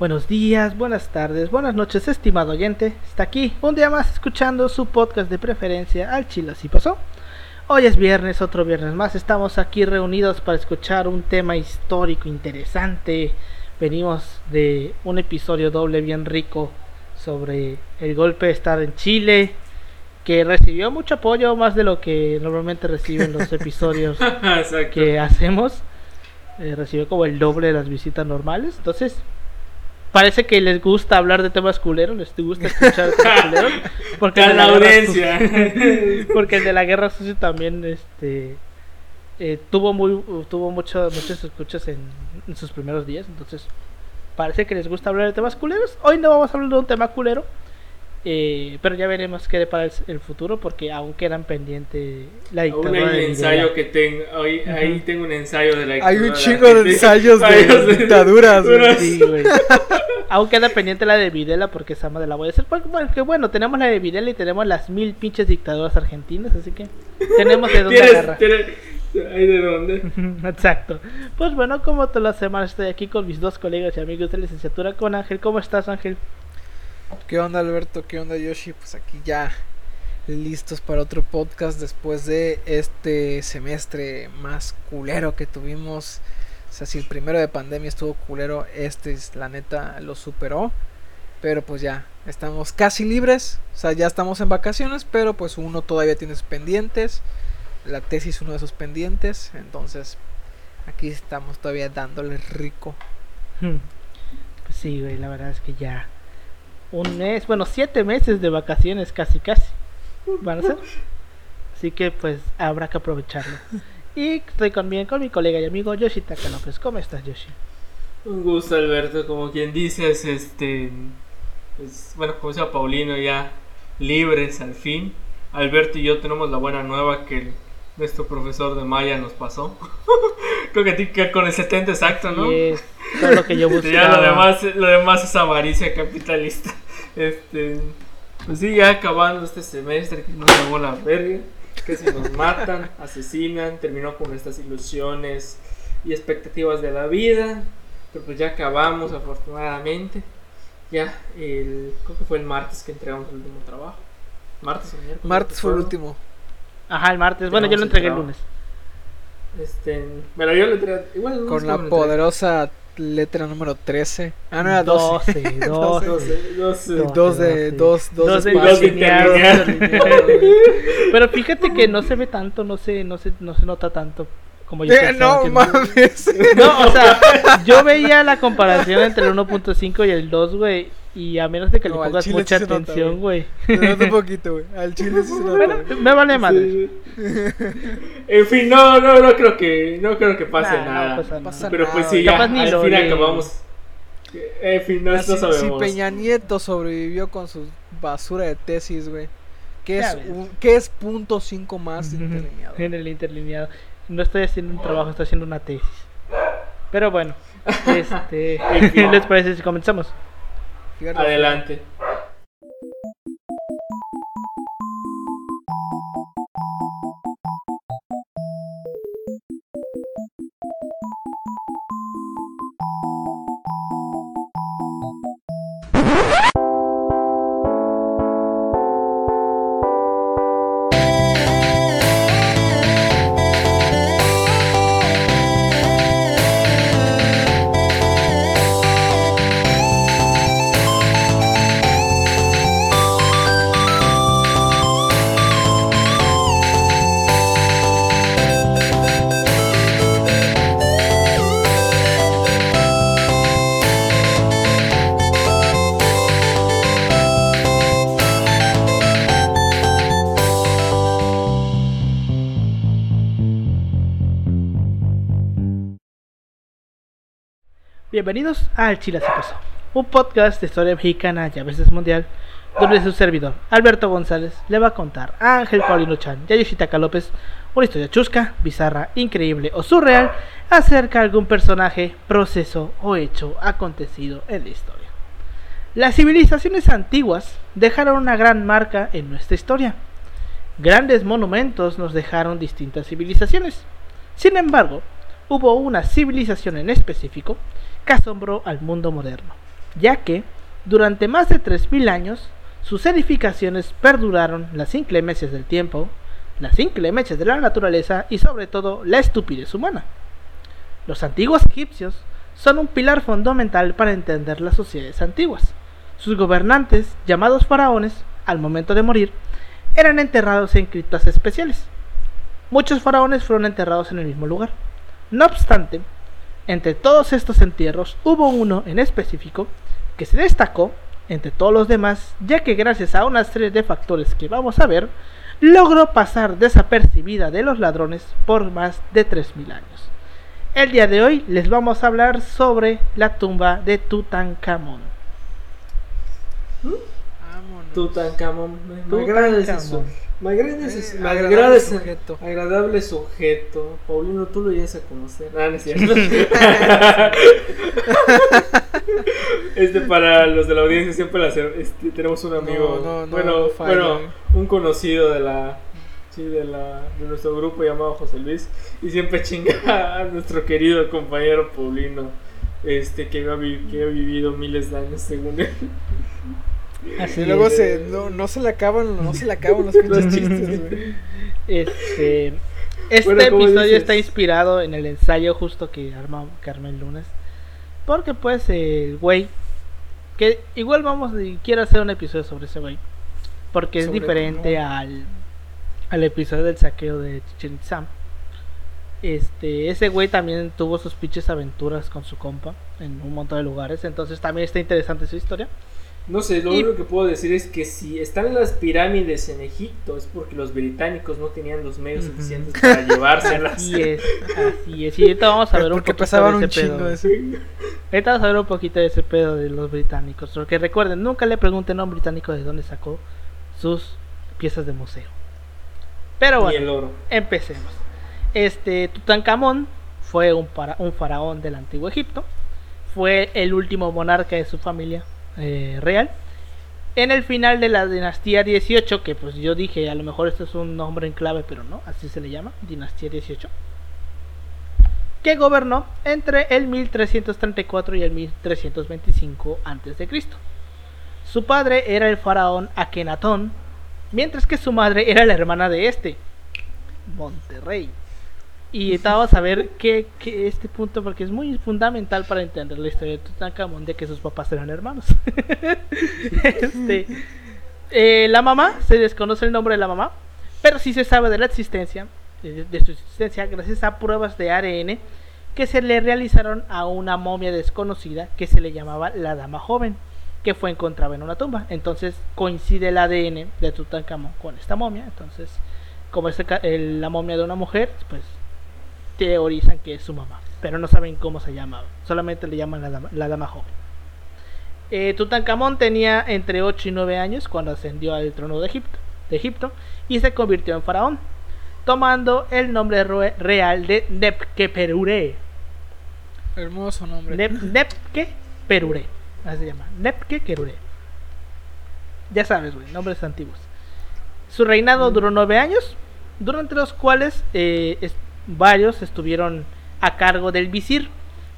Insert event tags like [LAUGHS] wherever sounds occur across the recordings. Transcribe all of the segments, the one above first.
Buenos días, buenas tardes, buenas noches, estimado oyente. Está aquí un día más escuchando su podcast de preferencia al Chile así pasó. Hoy es viernes, otro viernes más. Estamos aquí reunidos para escuchar un tema histórico interesante. Venimos de un episodio doble bien rico sobre el golpe de Estado en Chile, que recibió mucho apoyo, más de lo que normalmente reciben los [LAUGHS] episodios que hacemos. Eh, recibió como el doble de las visitas normales. Entonces, parece que les gusta hablar de temas culeros, les gusta escuchar [LAUGHS] temas culeros. Porque la audiencia. [LAUGHS] porque el de la guerra sucia también este eh, tuvo muy tuvo mucho, muchos escuchas en, en, sus primeros días. Entonces, parece que les gusta hablar de temas culeros. Hoy no vamos a hablar de un tema culero. Eh, pero ya veremos qué para el, el, futuro porque aún quedan pendiente la dictadura. Aún hay un ensayo que tengo, hoy, uh -huh. ahí tengo un ensayo de la Hay un chingo de ensayos de, [LAUGHS] de dictaduras. Sí, aún queda pendiente la de Videla porque esa madre la voy a hacer. Porque bueno, tenemos la de Videla y tenemos las mil pinches dictaduras argentinas, así que tenemos de dónde agarrar. ¿Hay de dónde? [LAUGHS] Exacto. Pues bueno, como todas las semanas estoy aquí con mis dos colegas y amigos de licenciatura, con Ángel. ¿Cómo estás, Ángel? ¿Qué onda Alberto? ¿Qué onda Yoshi? Pues aquí ya listos para otro podcast después de este semestre más culero que tuvimos. O sea, si el primero de pandemia estuvo culero, este la neta lo superó. Pero pues ya, estamos casi libres. O sea, ya estamos en vacaciones, pero pues uno todavía tiene sus pendientes. La tesis uno de esos pendientes. Entonces, aquí estamos todavía dándole rico. Pues sí, güey, la verdad es que ya un mes, bueno, siete meses de vacaciones casi casi van a ser. Así que pues habrá que aprovecharlo. Y estoy bien con mi colega y amigo Yoshi Takalopes. ¿Cómo estás, Yoshi? Un gusto, Alberto. Como quien dices, este. Bueno, como decía Paulino, ya libres al fin. Alberto y yo tenemos la buena nueva que nuestro profesor de Maya nos pasó. [LAUGHS] Creo que, que con el 70 exacto, ¿no? Sí, lo que yo buscaba. [LAUGHS] ya lo demás, lo demás es avaricia capitalista. [LAUGHS] Este, pues sí, ya acabando este semestre, que nos llevó la verga, que si nos matan, asesinan, terminó con nuestras ilusiones y expectativas de la vida, pero pues ya acabamos afortunadamente. Ya, el, creo que fue el martes que entregamos el último trabajo. Martes o miércoles. Martes fue el último. Ajá, el martes. Bueno, yo lo entregué el lunes. Este, pero yo lo entregué igual Con la poderosa letra número 13. Ah, no era 12. 12, 12, 12, 2 de 2 2 Pero fíjate que no se ve tanto, no se no se no se nota tanto como yo eh, No mames. No, o sea, yo veía la comparación entre el 1.5 y el 2, güey, y a menos de que No, le pongas chile mucha sí atención, güey. Se nota un poquito, güey. Al chile sí se nota. Bueno, me vale madre. Sí. En fin, no, no, no creo que, no creo que pase Nah, no nada. pasa nada. Pasa Pero pues sí, güey. ya, Capaz ni al lo fin lee. acabamos. En fin, no, no si, si sabemos. Peña Nieto sobrevivió con su basura de tesis, güey. ¿Qué es, un- ¿Qué es punto 5 más interlineado? En el interlineado. No estoy haciendo un trabajo, estoy haciendo una tesis. Pero bueno, [LAUGHS] este. [LAUGHS] ¿les parece si comenzamos? Adelante. Bienvenidos al Chile Así Pasó, un podcast de historia mexicana y a veces mundial, donde su servidor, Alberto González, le va a contar a Ángel Paulino Chan y a Yoshitaka López una historia chusca, bizarra, increíble o surreal acerca de algún personaje, proceso o hecho acontecido en la historia. Las civilizaciones antiguas dejaron una gran marca en nuestra historia. Grandes monumentos nos dejaron distintas civilizaciones. Sin embargo, hubo una civilización en específico asombró al mundo moderno. ya que durante más de 3.000 años sus edificaciones perduraron las inclemencias del tiempo, las inclemencias de la naturaleza y sobre todo la estupidez humana. Los antiguos egipcios son un pilar fundamental para entender las sociedades antiguas. Sus gobernantes, llamados faraones, al momento de morir, eran enterrados en criptas especiales. Muchos faraones fueron enterrados en el mismo lugar. No obstante, entre todos estos entierros hubo uno en específico que se destacó entre todos los demás, ya que gracias a una serie de factores que vamos a ver, logró pasar desapercibida de los ladrones por más de 3.000 años. El día de hoy les vamos a hablar sobre la tumba de Tutankamón. Tutankamón. Me, agrada su- me agrada ese- Eh, me agradable agrada ese sujeto. agradable sujeto. Paulino, tú lo llegas a conocer. Ah, no es cierto. [LAUGHS] este para los de la audiencia siempre la este, tenemos un amigo, No, no, no, bueno, no falla, bueno, eh. un conocido de la sí, de la de nuestro grupo llamado José Luis y siempre chinga [LAUGHS] a nuestro querido compañero Paulino. Este que ha, vi- que ha vivido miles de años según él. Así Y luego es. se, no, no se le acaban, no se le acaban los pinches [LAUGHS] chistes, güey. Este, este Bueno, ¿cómo episodio dices? está inspirado en el ensayo justo que arma Carmen Lunes. Porque pues el güey, que igual vamos, y quiero hacer un episodio sobre ese güey. Porque es diferente al, al episodio del saqueo de Chichen Itza. Este, ese güey también tuvo sus pinches aventuras con su compa en un montón de lugares. Entonces también está interesante su historia. No sé, lo Y- único que puedo decir es que si están las pirámides en Egipto es porque los británicos no tenían los medios suficientes para [LAUGHS] llevárselas. Así es, así es. Y ahorita vamos a ver un poquito pesaban de un ese pedo. ese. Ahorita vamos a ver un poquito de ese pedo de los británicos. Porque recuerden, nunca le pregunten a un británico de dónde sacó sus piezas de museo. Pero bueno, el oro. empecemos. Este Tutankamón fue un, para- un faraón del antiguo Egipto. Fue el último monarca de su familia eh, real. En el final de la dinastía 18, que pues yo dije, a lo mejor esto es un nombre en clave, pero no, así se le llama, dinastía 18 que gobernó entre el 1334 y el 1325 a.C. Su padre era el faraón Akenatón, mientras que su madre era la hermana de este, Monterrey. Y vamos a ver que, este punto, porque es muy fundamental para entender la historia de Tutankamón, de que sus papás eran hermanos. [LAUGHS] este, eh, la mamá, se desconoce el nombre de la mamá, pero sí se sabe de la existencia, de, de su existencia, gracias a pruebas de ARN que se le realizaron a una momia desconocida que se le llamaba la Dama Joven, que fue encontrada en una tumba. Entonces coincide el ADN de Tutankamón con esta momia. Entonces, como es el- la momia de una mujer, pues teorizan que es su mamá, pero no saben cómo se llama. Solamente le llaman la Dama, la dama Joven. Eh, Tutankamón tenía entre 8 y 9 años cuando ascendió al trono de Egipto, de Egipto y se convirtió en faraón, tomando el nombre real de Nepkeperure. Hermoso nombre. Nep- Nepkeperure, así se llama, Nepkeperure. Ya sabes, güey, nombres antiguos. Su reinado duró 9 años, durante los cuales eh, varios estuvieron a cargo del visir,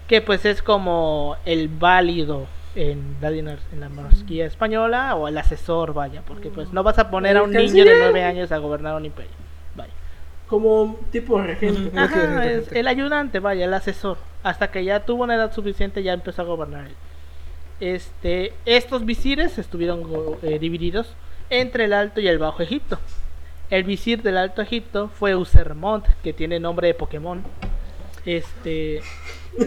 que pues es como el válido en la, en la monarquía española o el asesor, vaya, porque pues no vas a poner a un niño de. 9 años a gobernar un imperio. Vaya. Como tipo regente. Ajá, es el ayudante, vaya, el asesor. Hasta que ya tuvo una edad suficiente ya empezó a gobernar él. Este, estos visires estuvieron eh, divididos entre el Alto y el Bajo Egipto. El visir del Alto Egipto fue Usermont, que tiene nombre de Pokémon. Este,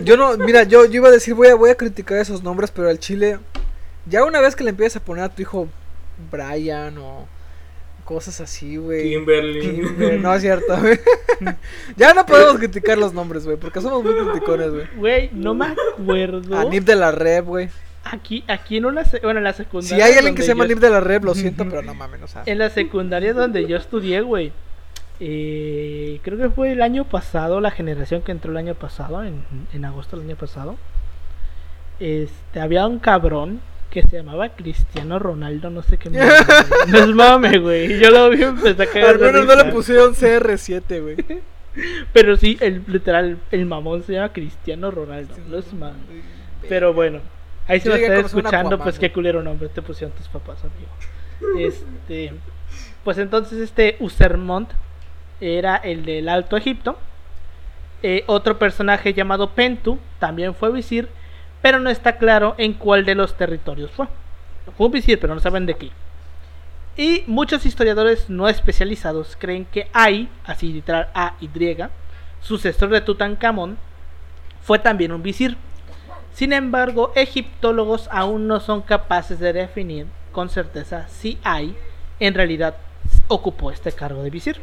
Yo no, mira, yo, yo iba a decir, voy a, voy a criticar esos nombres, pero al chile, ya una vez que le empiezas a poner a tu hijo Brian o cosas así, güey. Kimberly. Kimber- No es cierto, [LAUGHS] güey. ya no podemos criticar los nombres, güey, porque somos muy criticones, güey. güey, no me acuerdo. A Nip de la Rep, güey. Aquí, aquí en una, bueno, en la secundaria. Si hay alguien que se llama yo de la Rep, lo siento, pero no mames, o sea. En la secundaria donde yo estudié, güey. eh, creo que fue el año pasado, la generación que entró el año pasado, en, en agosto del año pasado. Este, había un cabrón que se llamaba Cristiano Ronaldo, no sé qué güey. [LAUGHS] No es mame, güey. Yo lo vi empecé a cagar Al menos no le pusieron CR7, güey. [LAUGHS] Pero sí, el literal, el mamón se llama Cristiano Ronaldo, no es mame. Pero bueno, Ahí se va a estar escuchando, pues qué culero nombre te pusieron tus papás, amigo. Este, pues entonces este Usermont era el del Alto Egipto. Eh, otro personaje llamado Pentu también fue visir, pero no está claro en cuál de los territorios fue. Fue un visir, pero no saben de qué. Y muchos historiadores no especializados creen que Ai, así literal A y, sucesor de Tutankamón, fue también un visir. Sin embargo, egiptólogos aún no son capaces de definir con certeza si Ai en realidad ocupó este cargo de visir.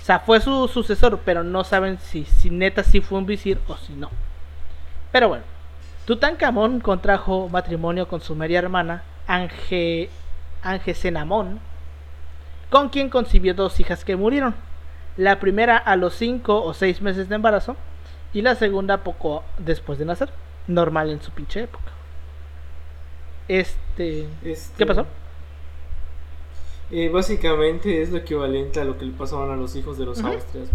O sea, fue su sucesor, pero no saben si, si neta sí fue un visir o si no. Pero bueno, Tutankamón contrajo matrimonio con su media hermana, Ange, Angesenamón, con quien concibió dos hijas que murieron. La primera a los 5 o 6 meses de embarazo y la segunda poco después de nacer. Normal en su pinche época. Este... Este, ¿Qué pasó? eh, básicamente es lo equivalente a lo que le pasaban a los hijos de los Ujú. austrias.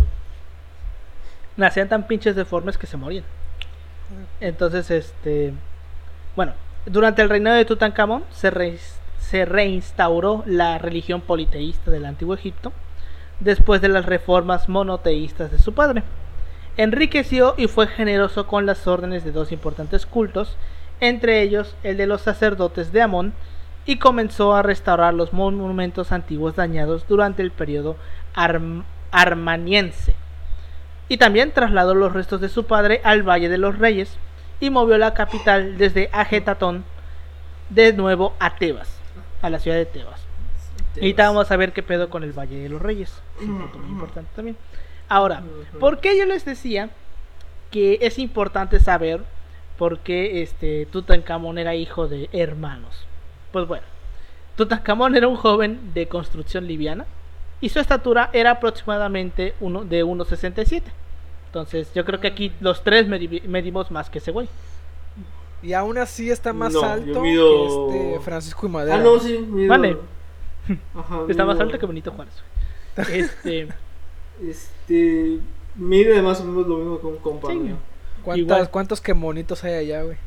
Nacían tan pinches deformes que se morían. Entonces, este... Bueno, durante el reinado de Tutankamón se, re- se reinstauró la religión politeísta del antiguo Egipto después de las reformas monoteístas de su padre. Enriqueció y fue generoso con las órdenes de dos importantes cultos, entre ellos el de los sacerdotes de Amón, y comenzó a restaurar los monumentos antiguos dañados durante el periodo arm- armaniense. Y también trasladó los restos de su padre al Valle de los Reyes y movió la capital desde Ajetatón de nuevo a Tebas, a la ciudad de Tebas. Y ahorita vamos a ver qué pedo con el Valle de los Reyes. Es un punto muy importante también. Ahora. ¿por qué yo les decía que es importante saber por qué este Tutankamón era hijo de hermanos? Pues bueno, Tutankamón era un joven de construcción liviana y su estatura era aproximadamente uno, de 1,67. Entonces, yo creo que aquí los tres medi- medimos más que ese güey. Y aún así está más No, alto mido- que este Francisco y Madera. Ah, no, sí. mido- Vale. Ajá, Está más alto que Benito Juárez. [LAUGHS] Este, Este. Mide más o menos lo mismo que un compa Sí. mío. ¿Cuántas- igual. ¿Cuántos quemonitos hay allá, güey?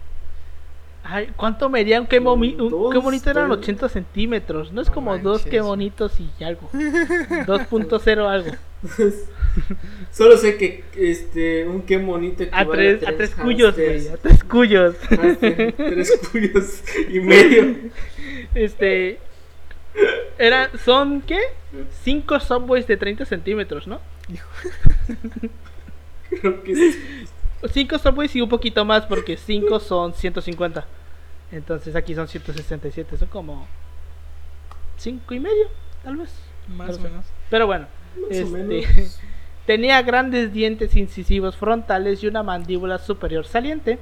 ay, ¿cuánto medía un qué, momi- un Dos, qué bonito eran tres. 80 centímetros? No es No como dos qué bonitos y algo. [LAUGHS] 2.0 algo. Solo sé que este un qué bonito A tres, a tres a cuyos, güey. A tres cuyos. a tres- tres cuyos y medio. [LAUGHS] Este. Era, son, ¿qué? 5 subways de 30 centímetros, ¿no? Creo que sí. 5 subways y un poquito más porque 5 son 150. Entonces aquí son 167. Son como 5 y medio, tal vez. Más Pero o menos. Pero bueno, este, menos. [LAUGHS] tenía grandes dientes incisivos frontales y una mandíbula superior saliente,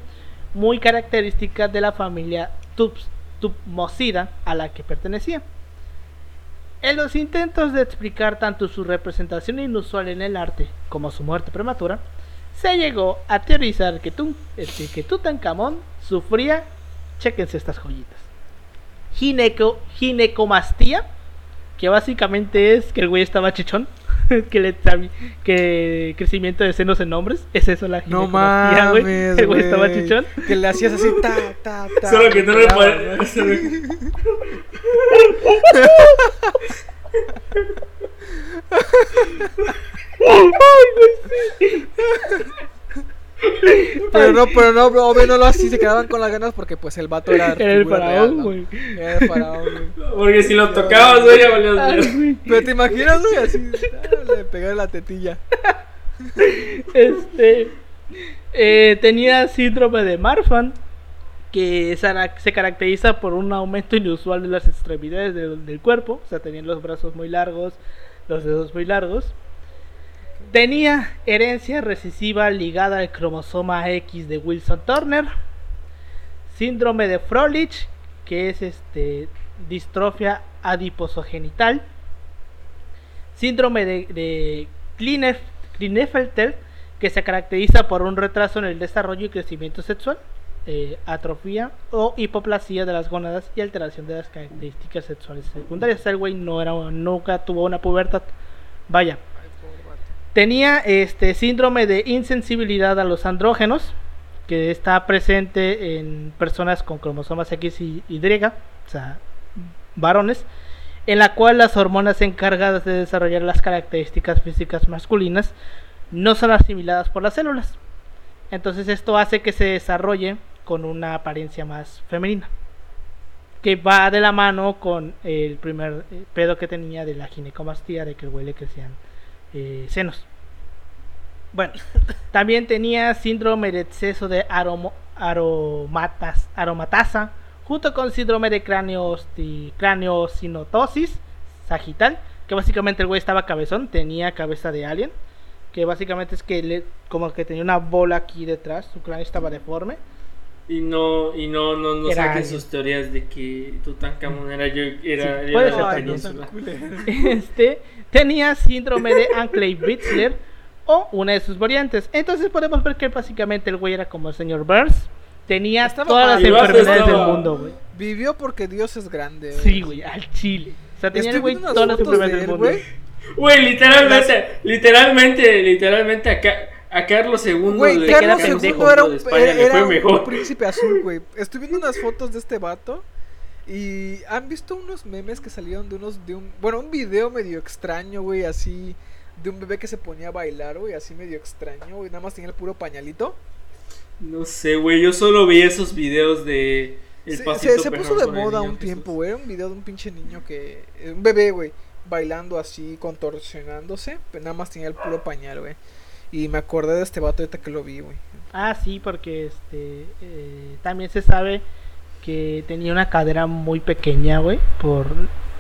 muy característica de la familia Tutmosida a la que pertenecía. En los intentos de explicar tanto su representación inusual en el arte como su muerte prematura, se llegó a teorizar que, este, que Tutankamón sufría, chequense estas joyitas, gineco, ginecomastía, que básicamente es que el güey estaba chichón, [LAUGHS] que le que crecimiento de senos en hombres, es eso la No ginecomastía, güey. mames, [LAUGHS] El güey estaba güey. chichón. Que le hacías así, ta, ta, ta. Solo que no le [LAUGHS] solo- Pero no, pero no, bro, obvio no lo así, se quedaban con las ganas porque pues el vato era Era el faraón, real, ¿no? güey. Era el faraón, güey. Porque si lo tocabas, güey, ya valías güey. Pero te imaginas, güey, así, pegar la tetilla. [LAUGHS] Este eh, tenía síndrome de Marfan, que se caracteriza por un aumento inusual de las extremidades del, del cuerpo, o sea, tenía los brazos muy largos, los dedos muy largos. Tenía herencia recesiva ligada al cromosoma X de Wilson Turner, síndrome de Froelich, que es este distrofia adiposogenital, síndrome de, de Klinef- Klinefelter, que se caracteriza por un retraso en el desarrollo y crecimiento sexual, eh, atrofia o hipoplasia de las gónadas y alteración de las características sexuales secundarias. El güey no era, nunca tuvo una pubertad. Vaya. Tenía este síndrome de insensibilidad a los andrógenos, que está presente en personas con cromosomas X y Y, o sea, varones, en la cual las hormonas encargadas de desarrollar las características físicas masculinas no son asimiladas por las células. Entonces esto hace que se desarrolle con una apariencia más femenina. Que va de la mano con el primer eh, pedo que tenía de la ginecomastía, de que el güey le crecían eh, senos. Bueno, [LAUGHS] también tenía síndrome de exceso de aromo- aromatas, aromatasa, junto con síndrome de craneosti- craneosinotosis sagital, que básicamente el güey estaba cabezón, tenía cabeza de alien, que básicamente es que le, como que tenía una bola aquí detrás, su cráneo estaba deforme. Y no, y no, no, no Era saquen sus teorías de que Tutankamón era yo, era, Sí, era la península. [LAUGHS] [LAUGHS] este tenía síndrome de Anclay-Bitzler o una de sus variantes. Entonces podemos ver que básicamente el güey era como el señor Burns. Tenía Estaba todas las mal. Enfermedades del mundo, güey. Vivió porque Dios es grande. güey. Sí, güey, al chile. O sea, tenía güey todas las enfermedades de del él, mundo. güey. Güey, literalmente, literalmente, literalmente a, Ca- a Carlos II Güey, le Carlos queda II pendejo era de un, España, era, era un mejor. príncipe azul, güey. [LAUGHS] Estoy viendo unas fotos de este vato. Y han visto unos memes que salieron de unos. de un Bueno, un video medio extraño, güey, así. De un bebé que se ponía a bailar, güey, así medio extraño, güey. Nada más tenía el puro pañalito. No sé, güey, yo solo vi esos videos de el Se, pasito se- se puso de moda un Jesús. tiempo, güey. Era un video de un pinche niño que. Un bebé, güey. Bailando así, contorsionándose. Pero nada más tenía el puro pañal, güey. Y me acordé de este vato ahorita que lo vi, güey. Ah, sí, porque este eh, también se sabe que tenía una cadera muy pequeña, güey, por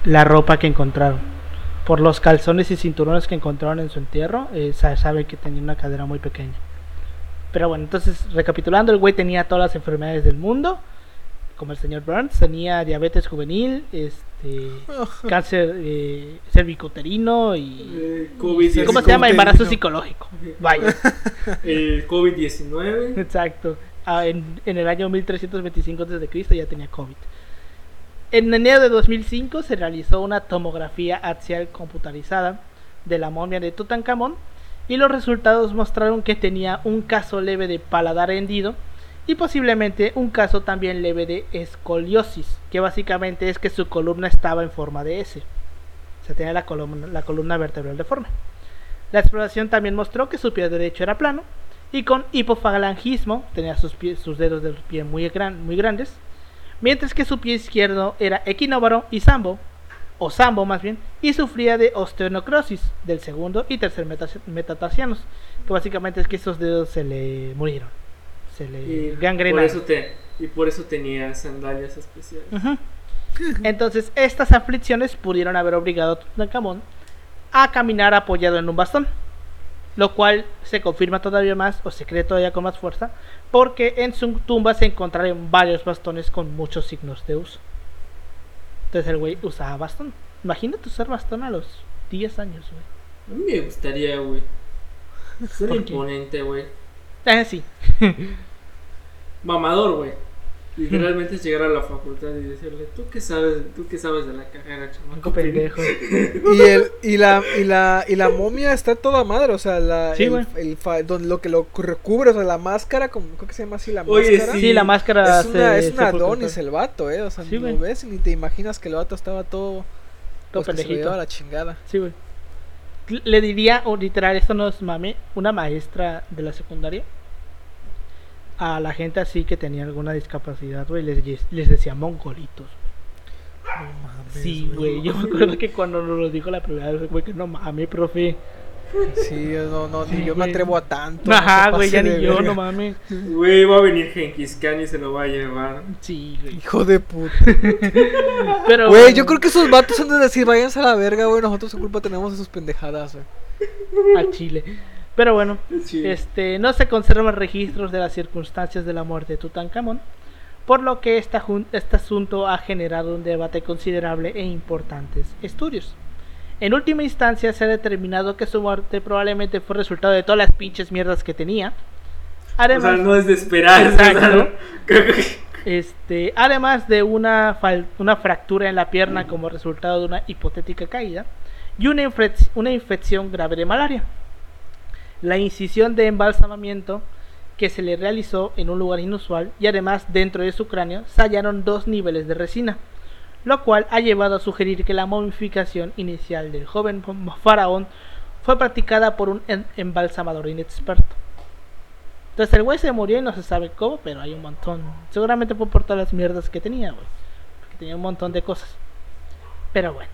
la ropa que encontraron. Por los calzones y cinturones que encontraron en su entierro, eh, se sabe que tenía una cadera muy pequeña. Pero bueno, entonces, recapitulando, el güey tenía todas las enfermedades del mundo, como el señor Burns, tenía diabetes juvenil, este, [LAUGHS] cáncer eh, cervicuterino y... Eh, COVID-19. ¿Cómo se llama? Embarazo psicológico. Vaya. [LAUGHS] El COVID-19. Exacto. Ah, en, en el año 1325 Cristo ya tenía COVID. En enero de 2005 se realizó una tomografía axial computarizada de la momia de Tutankamón y los resultados mostraron que tenía un caso leve de paladar hendido y posiblemente un caso también leve de escoliosis, que básicamente es que su columna estaba en forma de S. O sea, tenía la columna, la columna vertebral deforme. La exploración también mostró que su pie derecho era plano y con hipofalangismo, tenía sus, pies, dedos del pie muy, gran, muy grandes, mientras que su pie izquierdo era equinóvaro y sambo, o sambo más bien, y sufría de osteonecrosis del segundo y tercer metatarsianos, que básicamente es que esos dedos se le murieron, se le Y por, gangrenaron. eso te, y por eso tenía sandalias especiales. [LAUGHS] Entonces, estas aflicciones pudieron haber obligado a Tutankamón a caminar apoyado en un bastón, lo cual se confirma todavía más o se cree todavía con más fuerza, porque en su tumba se encontraron varios bastones con muchos signos de uso. Entonces el güey usaba bastón. Imagínate usar bastón a los 10 años, güey. A mí me gustaría, güey. Ser imponente, güey. Eh, sí. [LAUGHS] Mamador, güey. Literalmente es llegar a la facultad y decirle, ¿tú qué sabes, tú qué sabes de la carrera, chamaco? Cinco pendejos. [LAUGHS] Y, el, y, la, y, la, y la momia está toda madre, o sea, la, Sí, el- fa- donde lo que lo recubre, o sea, la máscara, como, creo que se llama así la Oye, máscara. sí. Sí, la máscara Es una, se- es se una Adonis el vato, eh, o sea, Sí, lo ves ni te imaginas que el vato estaba todo, Todo pues, pendejito. a la chingada. Sí, güey. Le diría, o literal, esto no es mame, una maestra de la secundaria a la gente así que tenía alguna discapacidad, güey, les, les decía mongolitos. No mames, Sí, güey, yo me acuerdo que cuando nos lo dijo la primera vez, güey, que no mames, profe. Sí, yo no, no, Sí, ni yo me güey. atrevo a tanto. Ajá, güey, ya ni yo, verga. no mames. Güey, va a venir Genghis Khan y se lo va a llevar. Sí, güey. Hijo de puta. [LAUGHS] Pero, Güey, yo creo que esos vatos han de decir, váyanse a la verga, güey, nosotros su culpa tenemos de sus pendejadas, güey. a Chile. Pero bueno, Sí. este, no se conservan registros de las circunstancias de la muerte de Tutankamón, por lo que esta este asunto ha generado un debate considerable e importantes estudios. En última instancia se ha determinado que su muerte probablemente fue resultado de todas las pinches mierdas que tenía. O Además, sea, no es de esperar. Exacto. Este, además de una, fractura en la pierna como resultado de una hipotética caída y una, infec- una infección grave de malaria. La incisión de embalsamamiento que se le realizó en un lugar inusual y además dentro de su cráneo se hallaron dos niveles de resina, lo cual ha llevado a sugerir que la momificación inicial del joven [LAUGHS] faraón fue practicada por un em- embalsamador inexperto. Entonces el güey se murió y no se sabe cómo, pero hay un montón. Seguramente por todas las mierdas que tenía, güey. Porque tenía un montón de cosas. Pero bueno.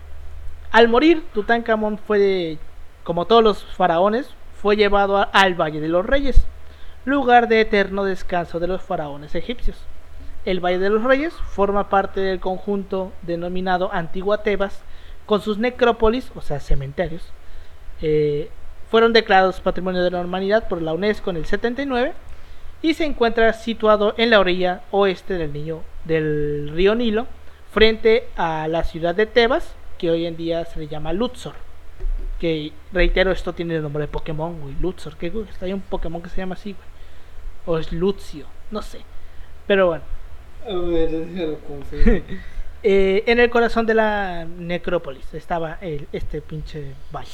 Al morir, Tutankamón fue, de- como todos los faraones, fue llevado al Valle de los Reyes, lugar de eterno descanso de los faraones egipcios. El Valle de los Reyes forma parte del conjunto denominado Antigua Tebas, con sus necrópolis, o sea, cementerios, eh, fueron declarados Patrimonio de la Humanidad por la UNESCO en el 79 y se encuentra situado en la orilla oeste del, del río Nilo, frente a la ciudad de Tebas, que hoy en día se le llama Luxor. Que reitero, esto tiene el nombre de Pokémon, güey. Luxor, que hay un Pokémon que se llama así, güey. O es Lucio, no sé. Pero bueno. A ver, déjalo. [LAUGHS] Eh, en el corazón de la necrópolis estaba el, este pinche valle.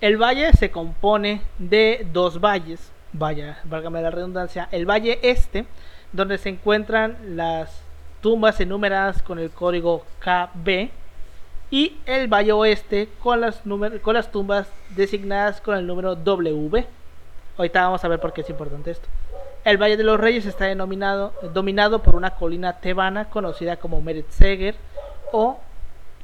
El valle se compone de dos valles, vaya, válgame la redundancia, el valle este, donde se encuentran las tumbas enumeradas con el código KB, y el valle oeste con las, numer- con las tumbas designadas con el número W. Ahorita vamos a ver por qué es importante esto. El Valle de los Reyes está denominado, dominado por una colina tebana conocida como Meretseger o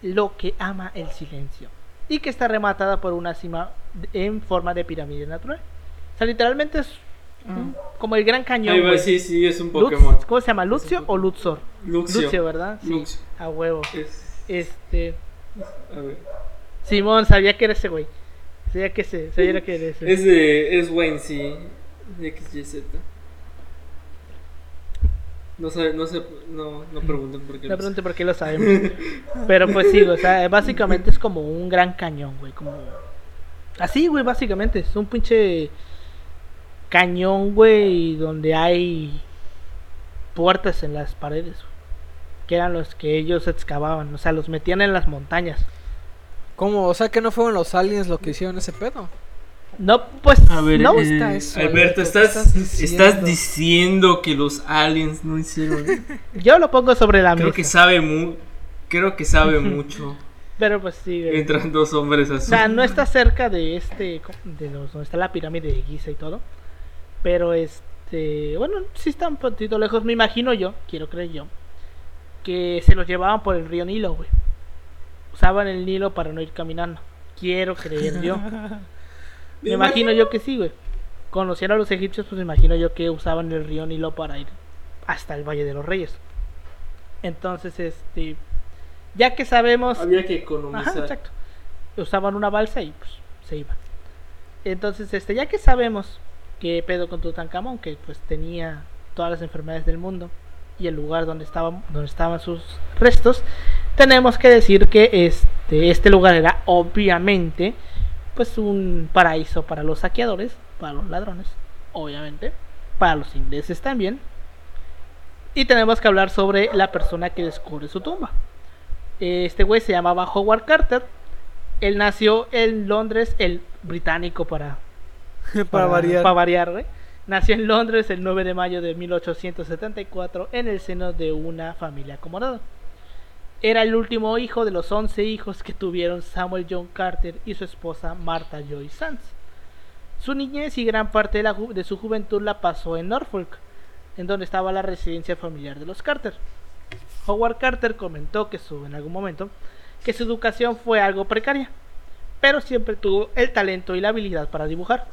lo que ama el silencio y que está rematada por una cima en forma de pirámide natural. O sea, literalmente es como el gran cañón. Ahí va, sí, sí, es un Lutz- Pokémon. ¿Cómo se llama? ¿Lucio o Luxor? Luxio. ¿verdad? Sí, Luxio. a huevo. Es, Este. A ver. Simón, sabía que era ese güey. Sabía que ese, sabía que era ese. Es de. Es Wayne, sí. XYZ. No sé, no sé, no, no pregunten por qué. No lo sé. pregunte por qué lo sabemos. [LAUGHS] Pero pues sí, o sea, [LAUGHS] básicamente es como un gran cañón, güey. Como. Así, güey, básicamente. Es un pinche cañón, güey, donde hay puertas en las paredes, güey, Que eran los que ellos excavaban. O sea, los metían en las montañas. ¿Cómo? O sea que no fueron los aliens lo que hicieron ese pedo. No, pues. A ver, no. eh, está eso, Alberto, estás, estás diciendo? estás diciendo que los aliens no hicieron. [LAUGHS] Yo lo pongo sobre la creo mesa. que sabe mu creo que sabe [LAUGHS] mucho. Pero pues sí, güey. Entran dos hombres O así. sea, no está cerca de este, de los, donde está la pirámide de Giza y todo. Pero este, bueno, sí está un poquito lejos, me imagino yo, quiero creer yo, que se los llevaban por el río Nilo, güey. Usaban el Nilo para no ir caminando. Quiero creer yo. [LAUGHS] Me imagino yo que sí, güey. Conociera a los egipcios, pues me imagino yo que usaban el río Nilo para ir hasta el Valle de los Reyes. Entonces, este, ya que sabemos Había que Ajá, economizar. exacto. Usaban una balsa y pues se iban. Entonces, este, ya que sabemos qué pedo con Tutankamón, que pues tenía todas las enfermedades del mundo y el lugar donde estaban, donde estaban sus restos, tenemos que decir que este, este lugar era obviamente pues un paraíso para los saqueadores, para los ladrones, obviamente, para los ingleses también. Y tenemos que hablar sobre la persona que descubre su tumba. Este güey se llamaba Howard Carter. Él nació en Londres, el británico para, [LAUGHS] Para variar. para variar, güey. Nació en Londres el 9 de mayo de 1874 en el seno de una familia acomodada. Era el último hijo de los 11 hijos que tuvieron Samuel John Carter y su esposa Martha Joy Sands. Su niñez y gran parte de, su juventud la pasó en Norfolk, en donde estaba la residencia familiar de los Carter. Howard Carter comentó que su, en algún momento que su educación fue algo precaria, pero siempre tuvo el talento y la habilidad para dibujar.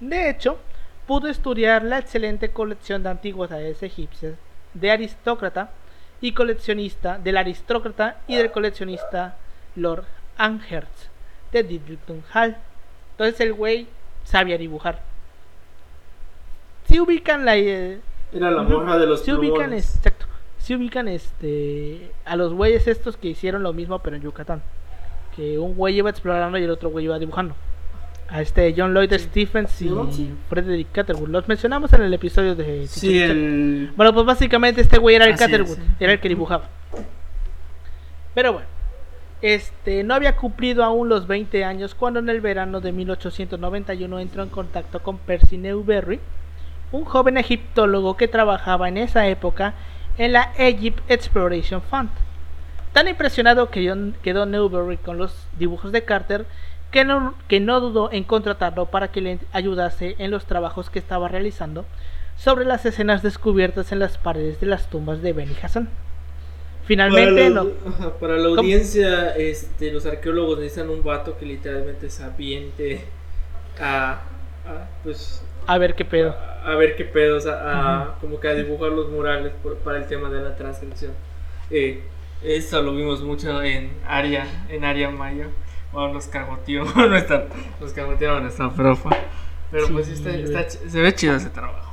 De hecho, pudo estudiar la excelente colección de antigüedades egipcias de aristócrata y coleccionista del aristócrata y del coleccionista Lord Amherst de Diddington Hall. Entonces el güey sabía dibujar. Si ubican la eh, Era la monja de los se ubican, exacto, se ubican este a los güeyes estos que hicieron lo mismo pero en Yucatán. Que un güey iba explorando y el otro güey iba dibujando. A este John Lloyd Stephens y. Frederick Catherwood. Los mencionamos en el episodio de Sí, el. Bueno, pues básicamente este güey era el Así es, Catherwood, sí. era el que dibujaba. Pero bueno, este no había cumplido aún los 20 años cuando en el verano de 1891 entró en contacto con Percy Newberry, un joven egiptólogo que trabajaba en esa época en la Egypt Exploration Fund. Tan impresionado quedó, quedó Newberry con los dibujos de Carter que no, que no dudó en contratarlo para que le ayudase en los trabajos que estaba realizando sobre las escenas descubiertas en las paredes de las tumbas de Beni Hassan. Finalmente, para la, no. ajá, para la audiencia, este, los arqueólogos necesitan un vato que literalmente se aviente a, a, pues, A ver qué pedo. a, a ver qué pedos, a, como que a dibujar los murales por- para el tema de la transcripción. Eh, eso lo vimos mucho en área, en área maya. Bueno, nos cagoteó nuestra, nos cagotearon nuestra profa. Pero pues sí Sí, está, está se ve chido ese trabajo.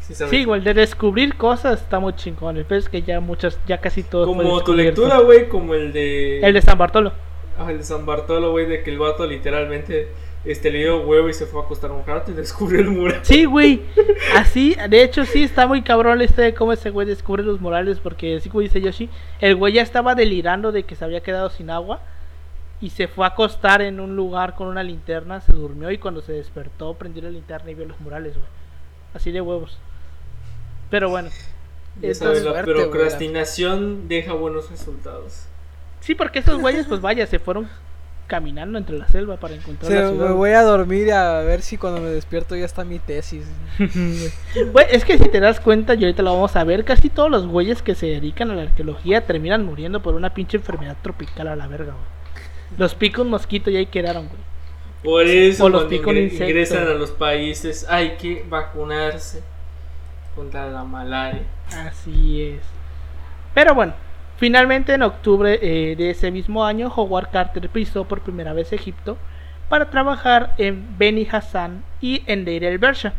Sí, Sí, igual de descubrir cosas está muy chingón. El es que ya muchas, ya casi todo Como tu lectura, güey, como el de. El de San Bartolo. Ah, el de San Bartolo, güey, de que el vato literalmente este, le dio huevo y se fue a acostar un rato y [LAUGHS] descubrió el mural. Sí, güey. Así, de hecho, sí está muy cabrón la historia de cómo ese güey descubre los murales. Porque, así como dice Yoshi, el güey ya estaba delirando de que se había quedado sin agua. Y se fue a acostar en un lugar con una linterna. Se durmió y cuando se despertó, prendió la linterna y vio los murales, güey. Así de huevos. Pero bueno. Sabes, la suerte, güey. procrastinación deja buenos resultados. sí, porque esos güeyes, pues vaya, se fueron caminando entre la selva para encontrar Se- la me voy a dormir a ver si cuando me despierto ya está mi tesis. [LAUGHS] Güey, es que si te das cuenta, y ahorita lo vamos a ver, casi todos los güeyes que se dedican a la arqueología terminan muriendo por una pinche enfermedad tropical a la verga, güey. Los picos mosquito ya ahí quedaron, güey. Por eso O los pica un insecto. ingresan a los países hay que vacunarse contra la malaria. Así es. Pero bueno, finalmente en octubre eh, de ese mismo año, Howard Carter pisó por primera vez Egipto para trabajar en Beni Hassan y en Deir el Bersha.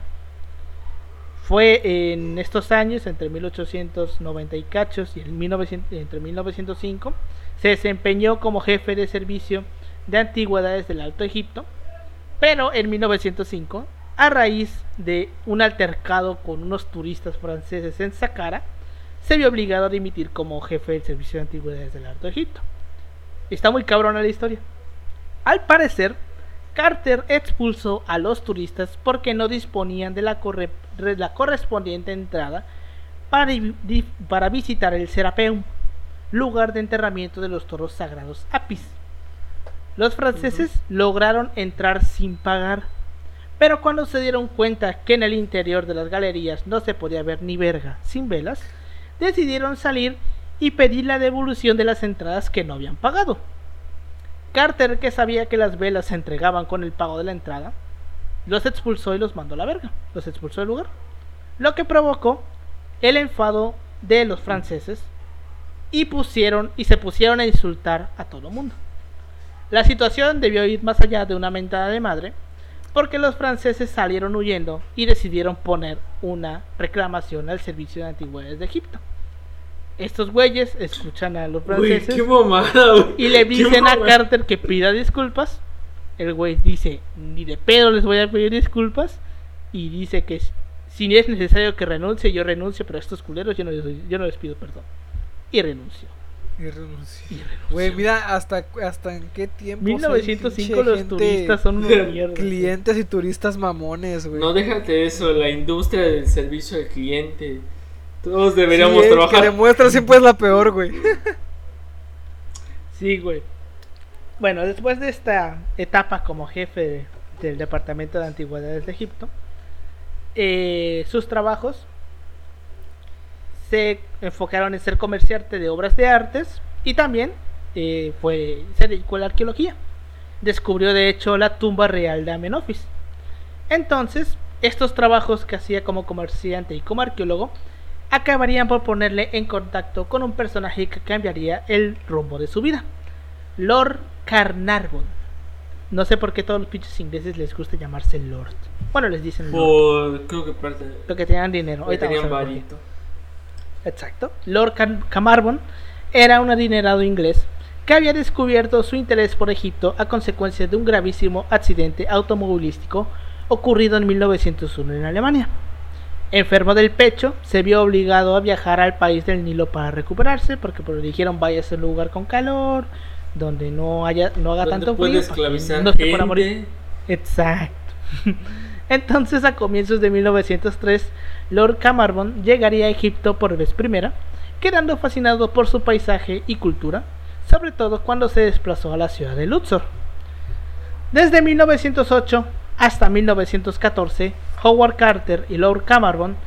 Fue en estos años, entre 1890 y cachos y el 1900 entre 1905, se desempeñó como jefe de servicio de antigüedades del Alto Egipto, pero en 1905, a raíz de un altercado con unos turistas franceses en Saqqara, se vio obligado a dimitir como jefe del servicio de antigüedades del Alto Egipto. Está muy cabrona la historia. Al parecer, Carter expulsó a los turistas porque no disponían de la, correspondiente entrada para visitar el Serapeum, lugar de enterramiento de los toros sagrados Apis. Los franceses lograron entrar sin pagar, pero cuando se dieron cuenta que en el interior de las galerías no se podía ver ni verga sin velas, decidieron salir y pedir la devolución de las entradas que no habían pagado. Carter, que sabía que las velas se entregaban con el pago de la entrada, los expulsó y los mandó a la verga. Los expulsó del lugar. Lo que provocó el enfado de los franceses y pusieron y se pusieron a insultar a todo mundo. La situación debió ir más allá de una mentada de madre, porque los franceses salieron huyendo y decidieron poner una reclamación al servicio de antigüedades de Egipto. Estos güeyes escuchan a los franceses mamada, y le dicen a. Carter que pida disculpas. El güey dice, ni de pedo les voy a pedir disculpas. Y dice que si es necesario que renuncie, yo renuncio, pero a estos culeros yo no yo no les pido perdón. Y renunció. Y renuncio. Y renunció. Güey, mira hasta, hasta en qué tiempo. soy 1905 pinche los gente- turistas son una [LAUGHS] mierda. Clientes y turistas mamones, güey. No déjate eso, la industria del servicio al cliente. Todos Sí, deberíamos eh, Que trabajar. demuestra siempre es la peor, güey. Sí, güey. Bueno, después de esta etapa como jefe de- del Departamento de Antigüedades de Egipto, eh, sus trabajos se enfocaron en ser comerciante de obras de artes y también eh, fue, se dedicó a la arqueología. Descubrió de hecho la tumba real de Amenofis. Entonces, estos trabajos que hacía como comerciante y como arqueólogo acabarían por ponerle en contacto con un personaje que cambiaría el rumbo de su vida. Lord Carnarvon. No sé por qué todos los pinches ingleses les gusta llamarse Lord. Bueno, les dicen Lord. Por, creo que parte. Lo que tenían dinero. Ahorita tenían varito. Exacto. Lord Cam- Carnarvon era un adinerado inglés que había descubierto su interés por Egipto a consecuencia de un gravísimo accidente automovilístico ocurrido en 1901 en Alemania. Enfermo del pecho, se vio obligado a viajar al país del Nilo para recuperarse, porque pues, le dijeron vayas a un lugar con calor, donde no haya no haga tanto frío, no se pueda morir. Exacto. [LAUGHS] Entonces, a comienzos de 1903, Lord Cameron llegaría a Egipto por vez primera, quedando fascinado por su paisaje y cultura, sobre todo cuando se desplazó a la ciudad de Luxor. Desde 1908 hasta 1914, Howard Carter y Lord Cameron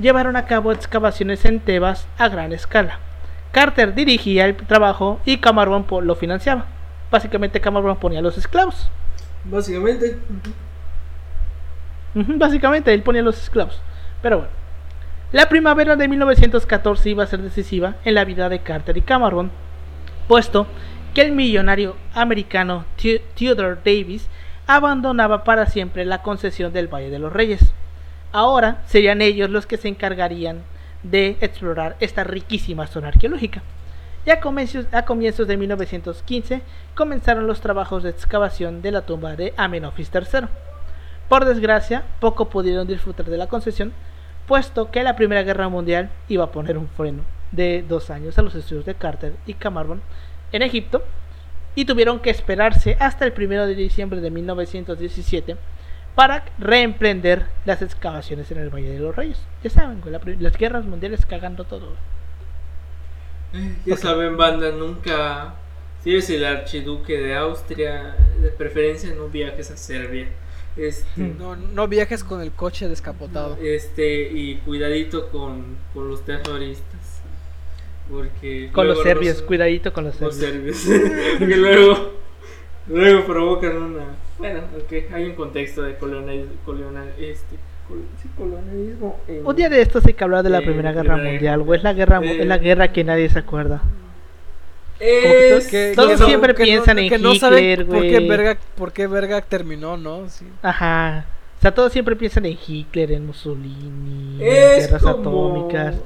llevaron a cabo excavaciones en Tebas a gran escala. Carter dirigía el trabajo y Cameron lo financiaba. Básicamente Cameron ponía los esclavos. Básicamente. Básicamente él ponía los esclavos. Pero bueno. La primavera de 1914 iba a ser decisiva en la vida de Carter y Cameron, puesto que el millonario americano Theodore Davis abandonaba para siempre la concesión del Valle de los Reyes. Ahora serían ellos los que se encargarían de explorar esta riquísima zona arqueológica. Y a comienzos, a comienzos de 1915 comenzaron los trabajos de excavación de la tumba de Amenofis III. Por desgracia, poco pudieron disfrutar de la concesión, puesto que la Primera Guerra Mundial iba a poner un freno de dos años a los estudios de Carter y Cameron en Egipto y tuvieron que esperarse hasta el 1 de diciembre de 1917 para reemprender las excavaciones en el Valle de los Reyes. Ya saben, las guerras mundiales cagando todo. Ya saben, banda, nunca. Si eres el archiduque de Austria, de preferencia no viajes a Serbia. Este, no, no viajes con el coche descapotado. Este, y cuidadito con, con los terroristas. Porque con los serbios, cuidadito con los serbios. [LAUGHS] porque luego, luego provocan una. Bueno, aunque hay un contexto de colonialismo, este, colonialismo un día de esto sí que hablar de la Primera Guerra Mundial, o es la guerra, es la guerra que nadie se acuerda. Todos, siempre piensan en Hitler, ¿por qué, verga, por qué verga terminó, no? Ajá. O sea, todos siempre piensan en Hitler, en Mussolini, en guerras atómicas.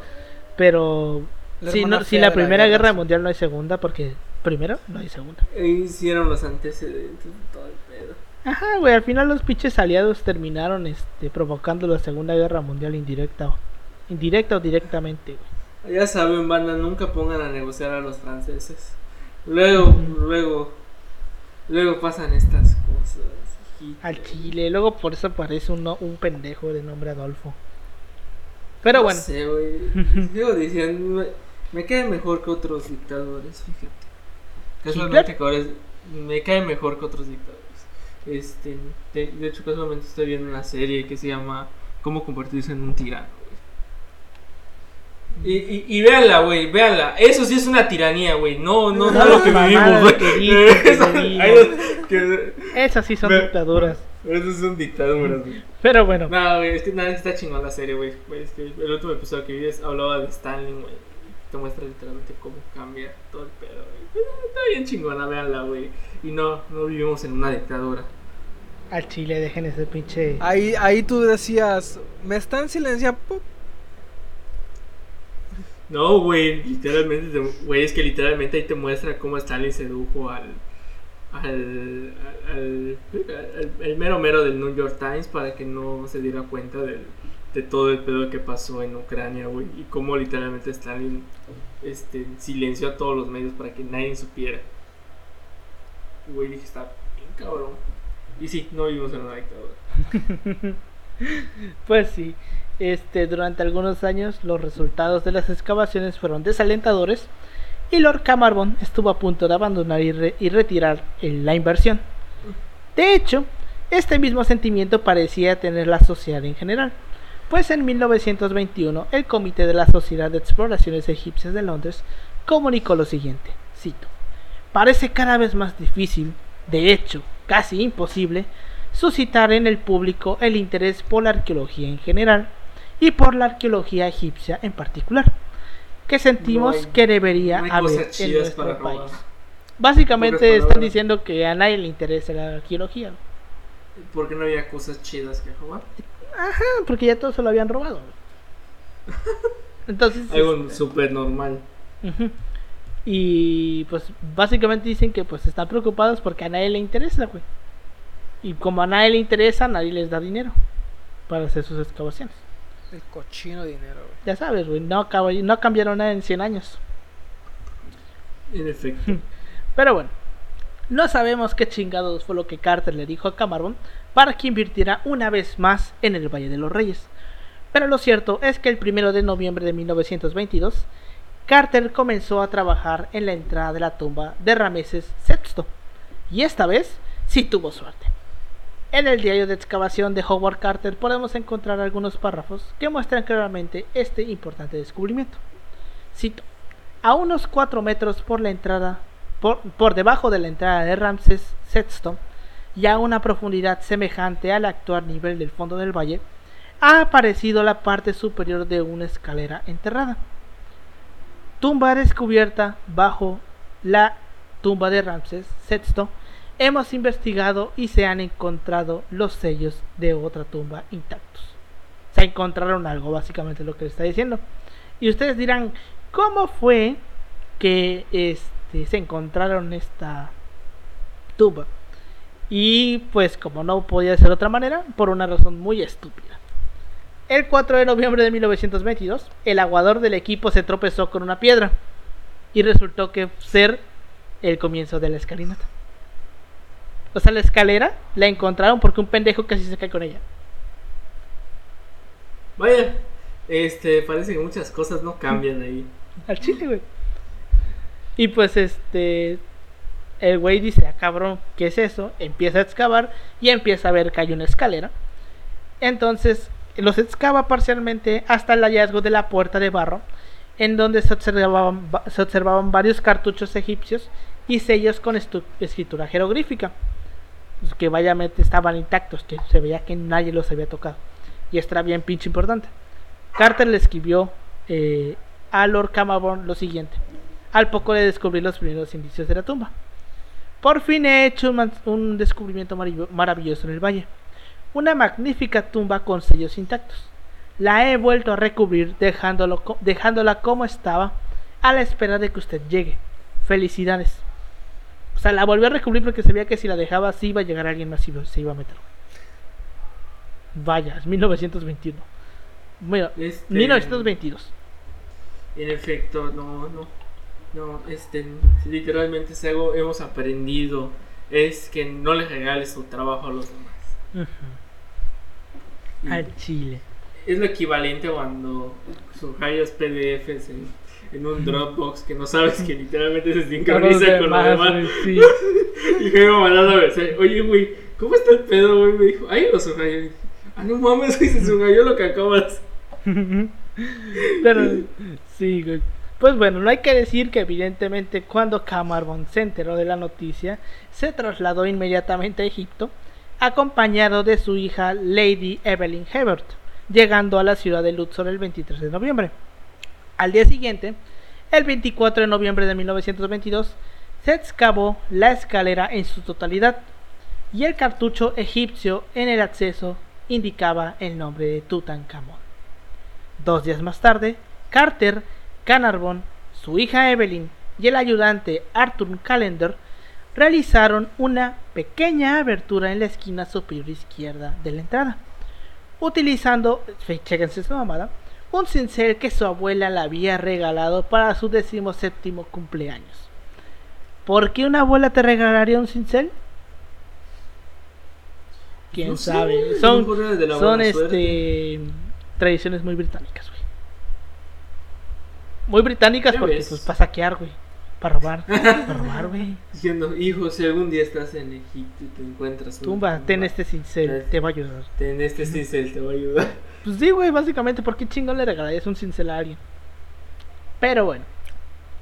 Pero si, no, si la Primera Guerra, Mundial no hay segunda, porque primero no hay segunda. hicieron los antecedentes de todo el pedo. Ajá, güey, al final los pinches aliados terminaron este, provocando la Segunda Guerra Mundial indirecta. Indirecta o directamente, güey. Ya saben, banda, nunca pongan a negociar a los franceses. Luego, luego, luego pasan estas cosas. Al Chile, luego por eso parece un, un pendejo de nombre Adolfo. Pero no bueno. Sé, güey. [LAUGHS] Sigo diciendo, me, cae mejor que otros dictadores, fíjate. Casualmente, me cae mejor que otros dictadores. Este, de, hecho, casualmente estoy viendo una serie que se llama Cómo convertirse en un tirano. Y, y, y véanla, güey, véanla. Eso sí es una tiranía, güey. No, no, no, lo que vivimos, güey. [LAUGHS] Esas sí son dictaduras. Esas son dictaduras, güey. Pero bueno. No, güey, es que nada, está chingón la serie, güey. Es que el último episodio que vi hablaba de Stanley, güey. Te muestra literalmente cómo cambia todo el pedo, güey. Está bien chingona, véanla, güey. Y no, no vivimos en una dictadura. Al Chile, dejen ese pinche. Ahí, ahí tú decías, me están silenciando. No, güey, literalmente, güey, es que literalmente ahí te muestra cómo Stalin sedujo al, al, al, el mero mero del New York Times para que no se diera cuenta de todo el pedo que pasó en Ucrania, güey, y cómo literalmente Stalin este, silenció a todos los medios para que nadie supiera. Güey, dije, está bien cabrón. Y sí, no vivimos en una dictadura. [LAUGHS] pues sí, este, durante algunos años los resultados de las excavaciones fueron desalentadores y Lord Cameron estuvo a punto de abandonar y, retirar la inversión. De hecho, este mismo sentimiento parecía tener la sociedad en general, pues en 1921 el Comité de la Sociedad de Exploraciones Egipcias de Londres comunicó lo siguiente, cito, parece cada vez más difícil, de hecho, casi imposible, suscitar en el público el interés por la arqueología en general y por la arqueología egipcia en particular, que sentimos que debería haber en nuestro país. Básicamente están diciendo que a nadie le interesa la arqueología. Porque no había cosas chidas que robar. Ajá, porque ya todos se lo habían robado. [LAUGHS] Entonces. Algo este, súper normal. Y pues básicamente dicen que pues están preocupados porque a nadie le interesa, güey. Y como a nadie le interesa, nadie les da dinero para hacer sus excavaciones. El cochino dinero, güey. Ya sabes, güey, no, no cambiaron nada en 100 años. En efecto. [LAUGHS] Pero bueno, No sabemos qué chingados fue lo que Carter le dijo a Cameron para que invirtiera una vez más en el Valle de los Reyes. Pero lo cierto es que el 1 de noviembre de 1922, Carter comenzó a trabajar en la entrada de la tumba de Rameses VI. Y esta vez sí tuvo suerte. En el diario de excavación de Howard Carter podemos encontrar algunos párrafos que muestran claramente este importante descubrimiento. Cito, a unos 4 metros por la entrada, por, por debajo de la entrada de Ramses VI, y a una profundidad semejante al actual nivel del fondo del valle, ha aparecido la parte superior de una escalera enterrada. Tumba descubierta bajo la tumba de Ramses VI hemos investigado y se han encontrado los sellos de otra tumba intactos. Se encontraron algo, básicamente lo que le está diciendo. Y ustedes dirán, ¿cómo fue que este, se encontraron esta tumba? Y pues como no podía ser de otra manera, por una razón muy estúpida. El 4 de noviembre de 1922, el aguador del equipo se tropezó con una piedra y resultó que ser el comienzo de la escalinata. O sea, la escalera la encontraron porque un pendejo casi se cae con ella. Vaya, este, parece que muchas cosas no cambian ahí. Al chile, güey. Y pues este. El güey dice, ah, cabrón, ¿qué es eso? Empieza a excavar y empieza a ver que hay una escalera. Entonces los excava parcialmente hasta el hallazgo de la puerta de barro, en donde se observaban, se observaban varios cartuchos egipcios y sellos con escritura jeroglífica que vayamente estaban intactos, que se veía que nadie los había tocado. Y esto era bien pinche importante. Carter le escribió eh, a Lord Cameron lo siguiente, al poco de descubrir los primeros indicios de la tumba. Por fin he hecho un, un descubrimiento maravilloso en el valle. Una magnífica tumba con sellos intactos. La he vuelto a recubrir dejándolo, dejándola como estaba a la espera de que usted llegue. Felicidades. O sea, la volvió a recubrir porque sabía que si la dejaba así iba a llegar alguien más y se iba a meter. Vaya, es 1921. Bueno, Este- 1922. En efecto, no, no. No, este, literalmente si algo hemos aprendido es que no le regales tu trabajo a los demás. Y Al chile. es lo equivalente cuando subrayas PDFs en, en un Dropbox que no sabes que literalmente se sincroniza con lo demás. sí. [LAUGHS] Y que me mandando a ver, oye, güey, ¿cómo está el pedo, güey? Me dijo, ay, lo dije, Ah, no mames, [LAUGHS] güey, se subrayó lo que acabas. [LAUGHS] Pero, sí, güey. Pues bueno, no hay que decir que evidentemente cuando Cameron se enteró de la noticia, se trasladó inmediatamente a Egipto, acompañado de su hija Lady Evelyn Hebert, llegando a la ciudad de Luxor el 23 de noviembre. Al día siguiente, el 24 de noviembre de 1922, se excavó la escalera en su totalidad y el cartucho egipcio en el acceso indicaba el nombre de Tutankamón. Dos días más tarde, Carter, Carnarvon, su hija Evelyn y el ayudante Arthur Callender realizaron una pequeña abertura en la esquina superior izquierda de la entrada, utilizando, chequense mamada, un cincel que su abuela le había regalado para su decimoséptimo cumpleaños. ¿Por qué una abuela te regalaría un cincel? Quién No sabe. Son, son este tradiciones muy británicas, güey. Muy británicas porque ves. pues para saquear, güey. Para robar. [LAUGHS] Para robar, güey. Diciendo, hijo, si algún día estás en Egipto y te encuentras una Tumba, ten este cincel, te va a ayudar. Ten este cincel, te va a ayudar. Pues sí, güey, básicamente, ¿por qué chingón le regalarías un cincel a alguien? Pero bueno,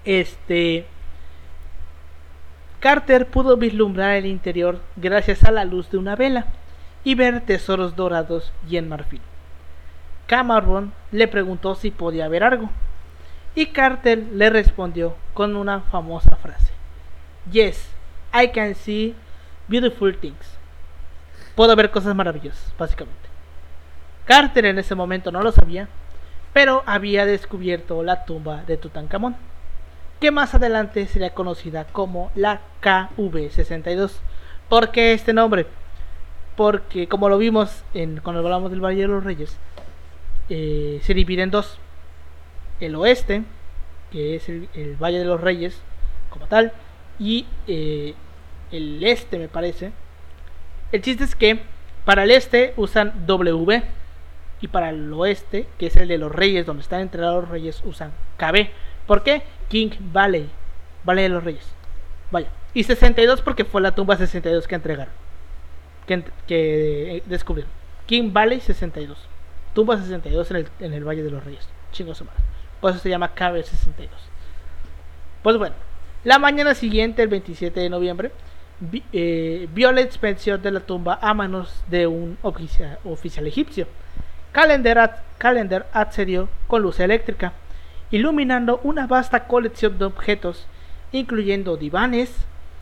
este. Carter pudo vislumbrar el interior gracias a la luz de una vela y ver tesoros dorados y en marfil. Cameron le preguntó si podía ver algo y Carter le respondió con una famosa frase: Yes, I can see beautiful things. Puedo ver cosas maravillosas, básicamente. Carter en ese momento no lo sabía, pero había descubierto la tumba de Tutankamón, que más adelante sería conocida como la KV62. ¿Por qué este nombre? Porque como lo vimos en, cuando hablamos del Valle de los Reyes, eh, se divide en dos. El oeste, que es el, Valle de los Reyes como tal, y eh, el este, me parece. El chiste es que para el este usan W y para el oeste, que es el de los reyes, donde están entrenados los reyes, usan KB. ¿Por qué? King Valley. Valley de los Reyes. Vaya. Y 62 porque fue la tumba 62 que entregaron. Que, que eh, descubrieron. King Valley 62. Tumba 62 en el, en el Valle de los Reyes. Chingo su madre. Por eso se llama KB 62. Pues bueno. La mañana siguiente, el 27 de noviembre, Vi- eh, Violet venció de la tumba a manos de un oficia- oficial egipcio. Calendar, accedió con luz eléctrica, iluminando una vasta colección de objetos, incluyendo divanes,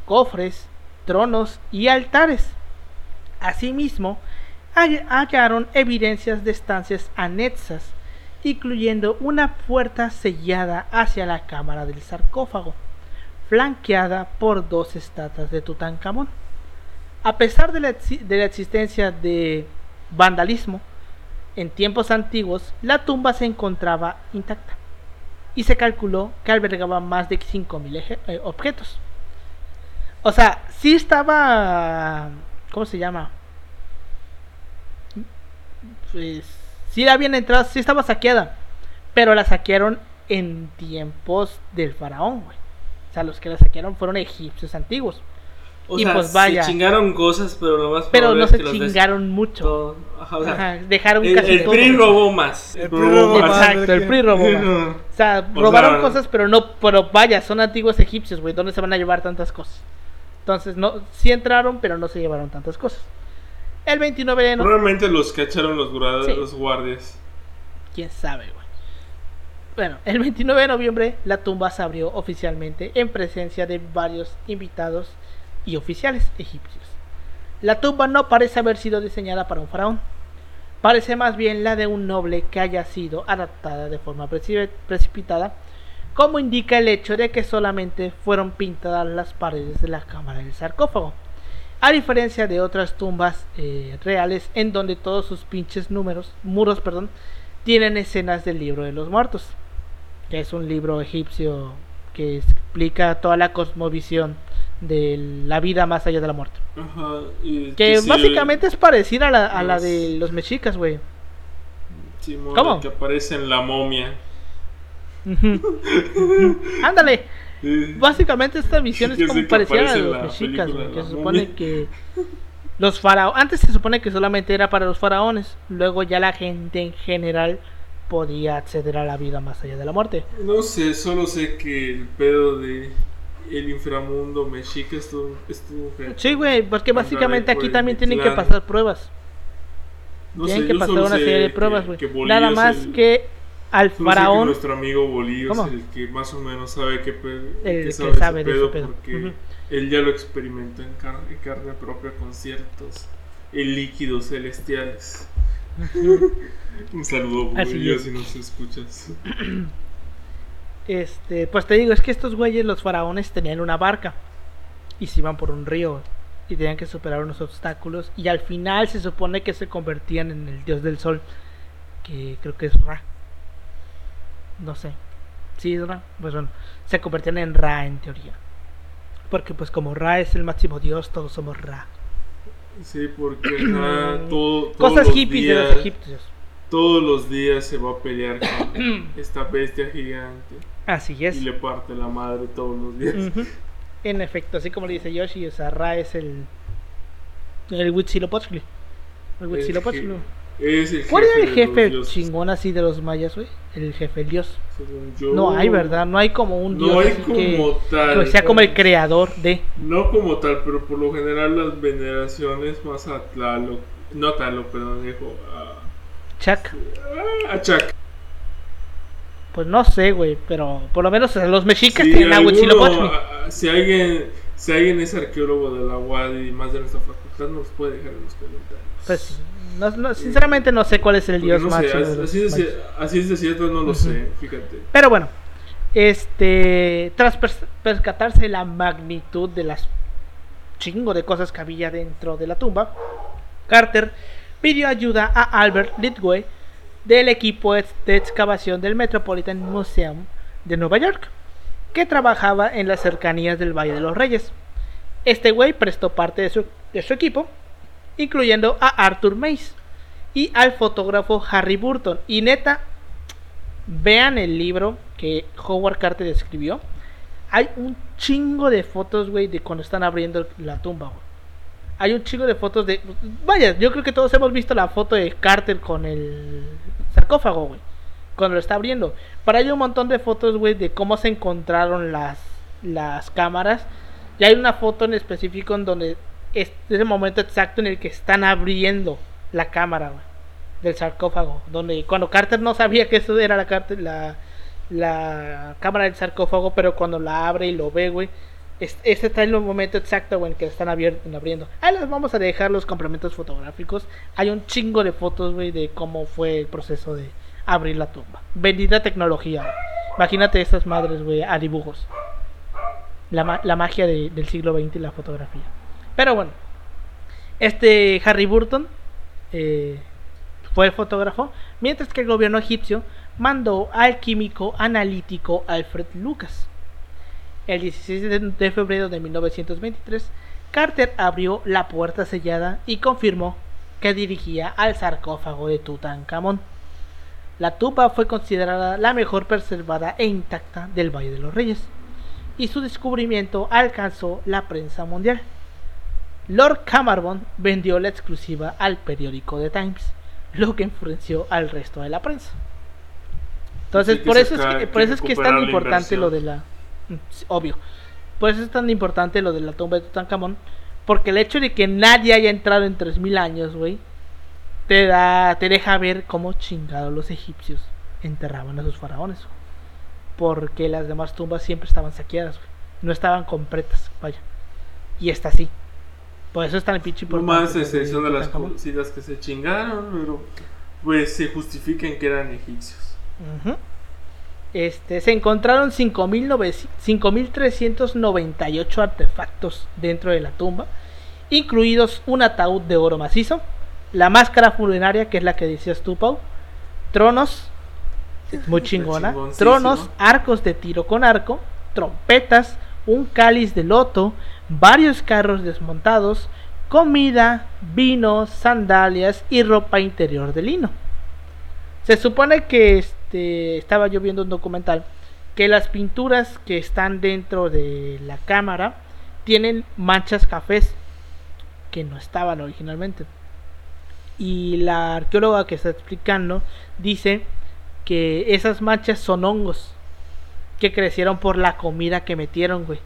cofres, tronos y altares. Asimismo, hall- hallaron evidencias de estancias anexas, incluyendo una puerta sellada hacia la cámara del sarcófago flanqueada por dos estatuas de Tutankamón. A pesar de la, de la existencia de vandalismo, en tiempos antiguos la tumba se encontraba intacta y se calculó que albergaba más de 5.000 eje- eh, objetos. O sea, sí estaba... ¿Cómo se llama? Pues, sí la habían entrado, sí estaba saqueada, pero la saquearon en tiempos del faraón, güey. O sea, los que la saquearon fueron egipcios antiguos. O Y sea, pues vaya. se chingaron cosas, pero lo más Pero no es se que los des- chingaron mucho. todo. Ajá, o sea, Ajá, dejaron el, casi el todo. PRI robó más. El PRI robó más. Exacto, el PRI robó más. O sea, O robaron sea- cosas, pero no, pero vaya, son antiguos egipcios, güey. ¿Dónde se van a llevar tantas cosas? Entonces, no, sí entraron, pero no se llevaron tantas cosas. El 29 de noviembre. Probablemente los cacharon los, Sí. los guardias. quién sabe, güey. Bueno, el 29 de noviembre la tumba se abrió oficialmente en presencia de varios invitados y oficiales egipcios. La tumba no parece haber sido diseñada para un faraón. Parece más bien la de un noble que haya sido adaptada de forma preci- precipitada, como indica el hecho de que solamente fueron pintadas las paredes de la cámara del sarcófago. A diferencia de otras tumbas eh, reales en donde todos sus pinches números, muros, perdón, tienen escenas del libro de los muertos, que es un libro egipcio que explica toda la cosmovisión de la vida más allá de la muerte. Ajá. y Que sí, básicamente es parecida a la, a la de los mexicas, güey. Simón, ¿Cómo? Que aparece en la momia. [LAUGHS] Ándale. Sí. Básicamente esta visión [LAUGHS] es como parecida a los la mexicas, güey, que se supone momia. que los faraones, antes se supone que solamente era para los faraones, luego ya la gente en general podía acceder a la vida más allá de la muerte. No sé, solo sé que el pedo de el inframundo mexica estuvo. Sí, güey, porque básicamente aquí también tienen que pasar pruebas. No tienen sé, que pasar una serie de que- pruebas, güey. que Nada más el- que al sé que faraón. nuestro amigo Bolillo ¿Cómo? es el que más o menos sabe qué pedo. El que que sabe, ese sabe de ese pedo porque Ujú. él ya lo experimentó en, car- en carne propia con ciertos eh, líquidos celestiales. [LAUGHS] Un saludo, Bolillo, si nos escuchas. [CLEARS THROAT] Este, pues te digo, es que estos güeyes, los faraones, tenían una barca y se iban por un río y tenían que superar unos obstáculos y al final se supone que se convertían en el dios del sol, que creo que es Ra. No sé. Sí, es Ra. Pues bueno, se convertían en Ra en teoría. Porque pues como Ra es el máximo dios, todos somos Ra. Sí, porque [CLEARS THROAT] todo, todos Cosas hippies de los egipcios. Todos los días se va a pelear con [CLEARS THROAT] esta bestia gigante Así es. y le parte la madre todos los días. En efecto, así como le dice Yoshi, o sea, Ra es el. El Huitzilopochtli. El Huitzilopochtli. Es el ¿Cuál era el jefe chingón así de los mayas, güey? El jefe, el dios. yo. No hay, ¿verdad? No hay como un dios No hay así como que, tal. que sea como el creador de. No como tal, pero por lo general las veneraciones más a Tlaloc. No a Tlaloc, perdón, dijo. A, Chuck. a Chac. Pues no sé, güey, pero por lo menos los mexicas Sí, tienen a alguno, Huitzilopochtli. a- a- si alguien si alguien es arqueólogo de la UAD y más de nuestra facultad, nos puede dejar en los comentarios. Pues, no- no- sinceramente no sé cuál es el dios no sé, así, los así es de cierto, no lo sé, fíjate. Pero bueno, este, tras percatarse de la magnitud de las chingo de cosas que había dentro de la tumba, Carter pidió ayuda a Albert Lidway del equipo de excavación del Metropolitan Museum de Nueva York, que trabajaba en las cercanías del Valle de los Reyes. Este güey prestó parte de su, equipo, incluyendo a Arthur Mace y al fotógrafo Harry Burton. Y neta, vean el libro que Howard Carter escribió. Hay un chingo de fotos, güey, de cuando están abriendo la tumba. Hay un chingo de fotos de... Vaya, yo creo que todos hemos visto la foto de Carter con el sarcófago, güey. Cuando lo está abriendo. Pero hay un montón de fotos, güey, de cómo se encontraron las, las cámaras. Y hay una foto en específico en donde es el momento exacto en el que están abriendo la cámara, del sarcófago. Donde cuando Carter no sabía que eso era la, la, la cámara del sarcófago, pero cuando la abre y lo ve, güey, este está en el momento exacto en que están abriendo. Ahí les vamos a dejar los complementos fotográficos. Hay un chingo de fotos, güey, de cómo fue el proceso de abrir la tumba. Bendita tecnología. Imagínate estas madres, güey, a dibujos. La, la magia del siglo XX y la fotografía. Pero bueno, este Harry Burton eh, fue fotógrafo, mientras que el gobierno egipcio mandó al químico analítico Alfred Lucas el 16 de febrero de 1923, Carter abrió la puerta sellada y confirmó que dirigía al sarcófago de Tutankamón. La tumba fue considerada la mejor preservada e intacta del Valle de los Reyes, y su descubrimiento alcanzó la prensa mundial. Lord Cameron vendió la exclusiva al periódico The Times, lo que influenció al resto de la prensa. Entonces, por, eso es que, por eso es que es tan importante lo de la obvio. Por eso es tan importante lo de la tumba de Tutankamón. Porque el hecho de que nadie haya entrado en 3000 años, güey, te da, te deja ver cómo chingados los egipcios enterraban a sus faraones. Porque las demás tumbas siempre estaban saqueadas, No estaban completas, vaya. Y está así. Por eso es tan pinche importante. No más excepción de las cositas que se chingaron, pero pues se justifiquen que eran egipcios. Este, se encontraron 5.398 artefactos dentro de la tumba, incluidos un ataúd de oro macizo, la máscara funeraria, que es la que decías tú, Pau, tronos, muy [LAUGHS] chingona, tronos, arcos de tiro con arco, trompetas, un cáliz de loto, varios carros desmontados, comida, vino, sandalias y ropa interior de lino. Se supone que este, estaba yo viendo un documental que las pinturas que están dentro de la cámara tienen manchas cafés que no estaban originalmente. Y la arqueóloga que está explicando dice que esas manchas son hongos que crecieron por la comida que metieron, güey.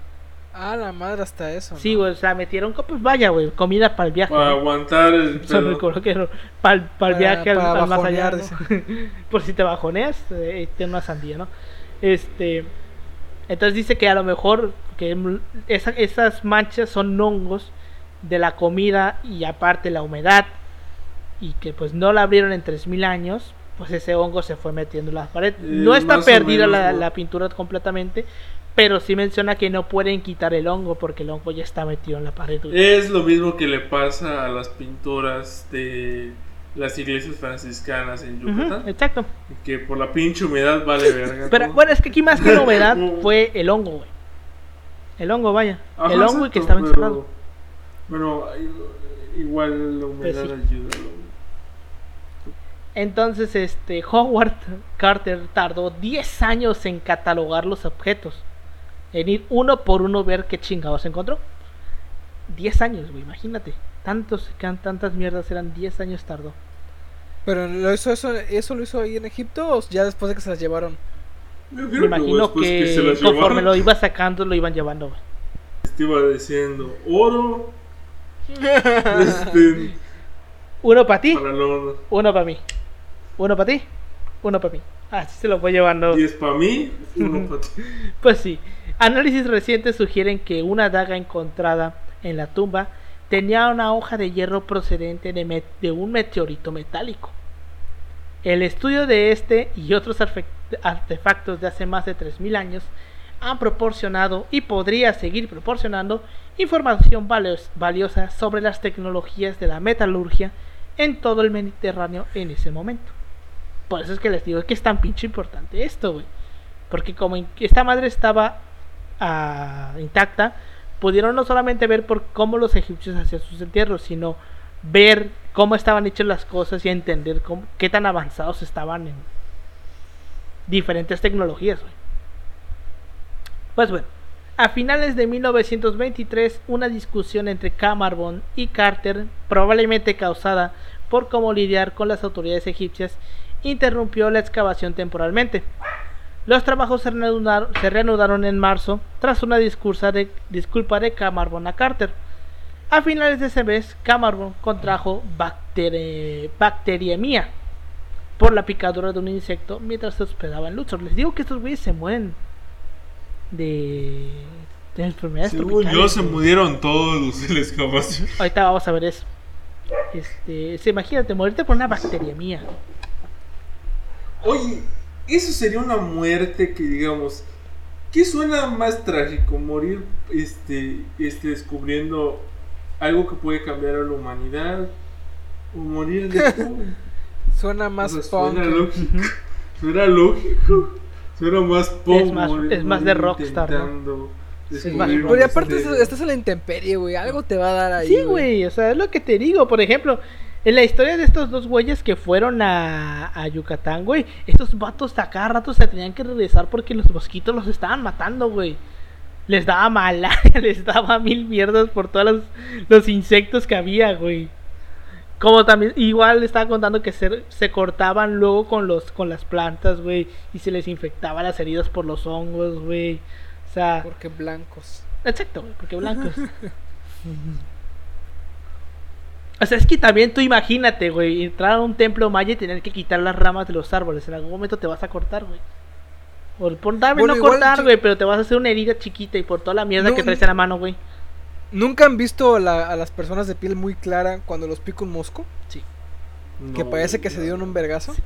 Ah, la madre, hasta eso. Sí, güey, o sea, metieron, pues vaya, güey, comida para el viaje. Para aguantar el. [LAUGHS] para, el viaje al, más allá. [LAUGHS] Por si te bajoneas, eh, tiene una sandía, ¿no? Este. Entonces dice que a lo mejor que esas manchas son hongos de la comida y aparte la humedad y que pues no la abrieron en 3000 años, pues ese hongo se fue metiendo en la pared. no está perdida la, la, pintura completamente, pero sí menciona que no pueden quitar el hongo porque el hongo ya está metido en la pared. Es lo mismo que le pasa a las pinturas de las iglesias franciscanas en Yucatán. exacto. Que por la pinche humedad vale [LAUGHS] verga. Pero bueno, es que aquí más que la humedad [LAUGHS] fue el hongo, güey. El hongo, vaya. el hongo y que estaba encerrado. Bueno, igual la humedad pues ayuda. Entonces, este Howard Carter tardó 10 años en catalogar los objetos en ir uno por uno ver qué chingados encontró. 10 años, güey, imagínate. Tantos, tantas mierdas eran 10 años tardó. Pero lo hizo, eso, eso lo hizo ahí en Egipto o ya después de que se las llevaron. Me imagino que, conforme lo iba sacando lo iban llevando. Güey. Te iba diciendo oro. [LAUGHS] este, uno para ti. uno para mí. Uno para ti. Uno para mí. Así se lo fue llevando. 10 para mí. Uno para [LAUGHS] ti. Pues sí. Análisis recientes sugieren que una daga encontrada en la tumba tenía una hoja de hierro procedente de, un meteorito metálico. El estudio de este y otros artefactos de hace más de 3.000 años han proporcionado y podría seguir proporcionando información valiosa sobre las tecnologías de la metalurgia en todo el Mediterráneo en ese momento. Por eso es que les digo que es tan pinche importante esto, güey. Porque como esta madre estaba intacta, pudieron no solamente ver por cómo los egipcios hacían sus entierros, sino ver cómo estaban hechas las cosas y entender qué tan avanzados estaban en diferentes tecnologías. Pues bueno, a finales de 1923, una discusión entre Cameron y Carter, probablemente causada por cómo lidiar con las autoridades egipcias, interrumpió la excavación temporalmente. Los trabajos se reanudaron, se reanudaron en marzo tras una discursa de, disculpa de Cameron a Carter. A finales de ese mes, Cameron contrajo bacteri- bacteriemia por la picadura de un insecto mientras se hospedaba en Luxor. Les digo que estos güeyes se mueren de, de enfermedades Según yo, se murieron todos la excavación. Ahorita vamos a ver eso. Este, se- imagínate morirte por una bacteriemia. Oye, eso sería una muerte que digamos. ¿Qué suena más trágico? Morir este, este, descubriendo algo que puede cambiar a la humanidad. O morir de [LAUGHS] joven. Suena más O sea, punk. Suena lógico. [LAUGHS] Suena lógico. Suena más punk. Es más- morir- es más de rockstar, ¿no? Sí, Pero y aparte estás en la intemperie, güey. Algo te va a dar ahí. Sí, güey, o sea, es lo que te digo. Por ejemplo, en la historia de estos dos güeyes que fueron a, a Yucatán, güey, estos vatos a cada rato se tenían que regresar porque los mosquitos los estaban matando, güey. Les daba malaria, [LAUGHS] les daba mil mierdas por todos los, los insectos que había, güey. Como también, igual le estaba contando que se, se cortaban luego con los con las plantas, güey, y se les infectaba las heridas por los hongos, güey. O sea, Porque blancos. Exacto, güey, porque blancos. [LAUGHS] o sea, es que también tú imagínate, güey, entrar a un templo maya y tener que quitar las ramas de los árboles. En algún momento te vas a cortar, güey. Por vez Bueno, no cortar, güey, pero te vas a hacer una herida chiquita y por toda la mierda No, que traes en la mano, güey. ¿Nunca han visto la- a las personas de piel muy clara cuando los pica un mosco? Sí. Que No, parece que se dieron un vergazo. Sí.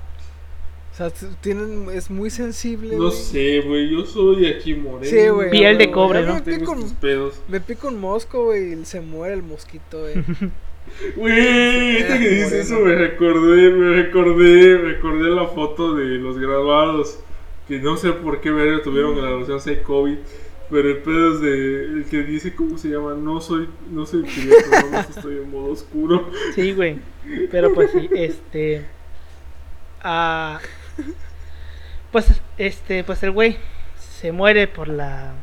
O sea, tienen, es muy sensible. No sé, güey. Yo soy aquí moreno. Sí, güey. Piel de cobre, ¿no? Me estos un, pedos. me pica un mosco, güey, y se muere el mosquito, güey. [LAUGHS] Güey, ahorita que dices eso me recordé, me recordé, me recordé la foto de los graduados que no sé por qué verga tuvieron graduación, sé COVID, pero el pedo es de el que dice cómo se llama, no soy, no soy [LAUGHS] no más estoy en modo oscuro. Sí, güey. Pero pues sí, este. ah, pues este, pues el güey se muere por la.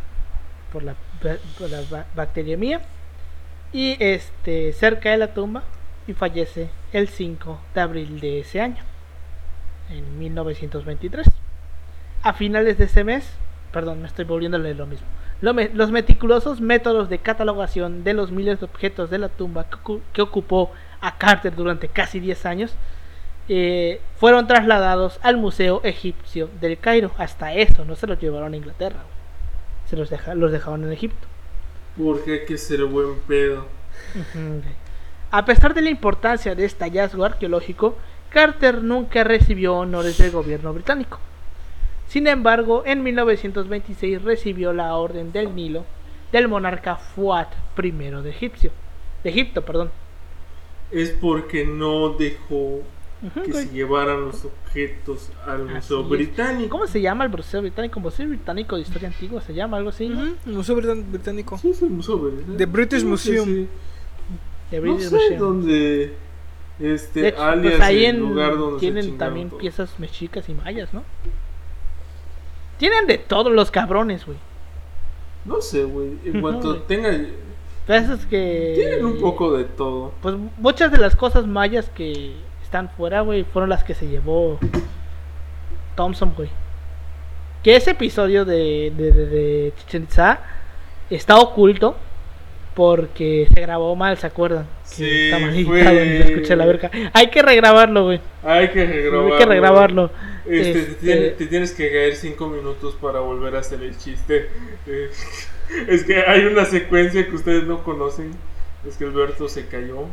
por la, por la ba- bacteriemia. Y este, cerca de la tumba. Y fallece el 5 de abril de ese año. En 1923. A finales de ese mes. Perdón, me estoy volviendo a leer lo mismo. Los meticulosos métodos de catalogación de los miles de objetos de la tumba que, ocu- que ocupó a Carter durante casi 10 años eh, fueron trasladados al Museo Egipcio del Cairo. Hasta eso, no se los llevaron a Inglaterra. Se los dejaron en Egipto. Porque hay que ser buen pedo. A pesar de la importancia de este hallazgo arqueológico, Carter nunca recibió honores del gobierno británico. Sin embargo, en 1926 recibió la Orden del Nilo del monarca Fuad I de Egipcio, de Egipto, perdón. Es porque no dejó Que güey. se llevaran los objetos al Así Museo es. Británico. ¿Cómo se llama el Museo Británico? Museo Británico de Historia Antigua, se llama algo así, ¿no? Ujú, el Museo Británico. Sí, es el Museo Británico. The British Museum. sí. De No British sé Museum. dónde. Este, De hecho, alias pues ahí el en- lugar donde se tienen chingaron también todo. piezas mexicas y mayas, ¿no? Tienen de todos los cabrones, güey. No sé, güey. En cuanto güey. tenga. Pero es que... Tienen un poco de todo. Pues muchas de las cosas mayas que están fuera, güey, fueron las que se llevó Thompson, güey. Que ese episodio de, de, de, de Chichen Itza está oculto porque se grabó mal, ¿se acuerdan? Que Sí, está editado y se escucha la verga. Hay que regrabarlo, güey. Hay que regrabarlo. Hay que regrabarlo. Este, Este- Te, tienes, te tienes que caer 5 minutos para volver a hacer el chiste. Eh, [LAUGHS] es que hay una secuencia que ustedes no conocen. Es que Alberto se cayó.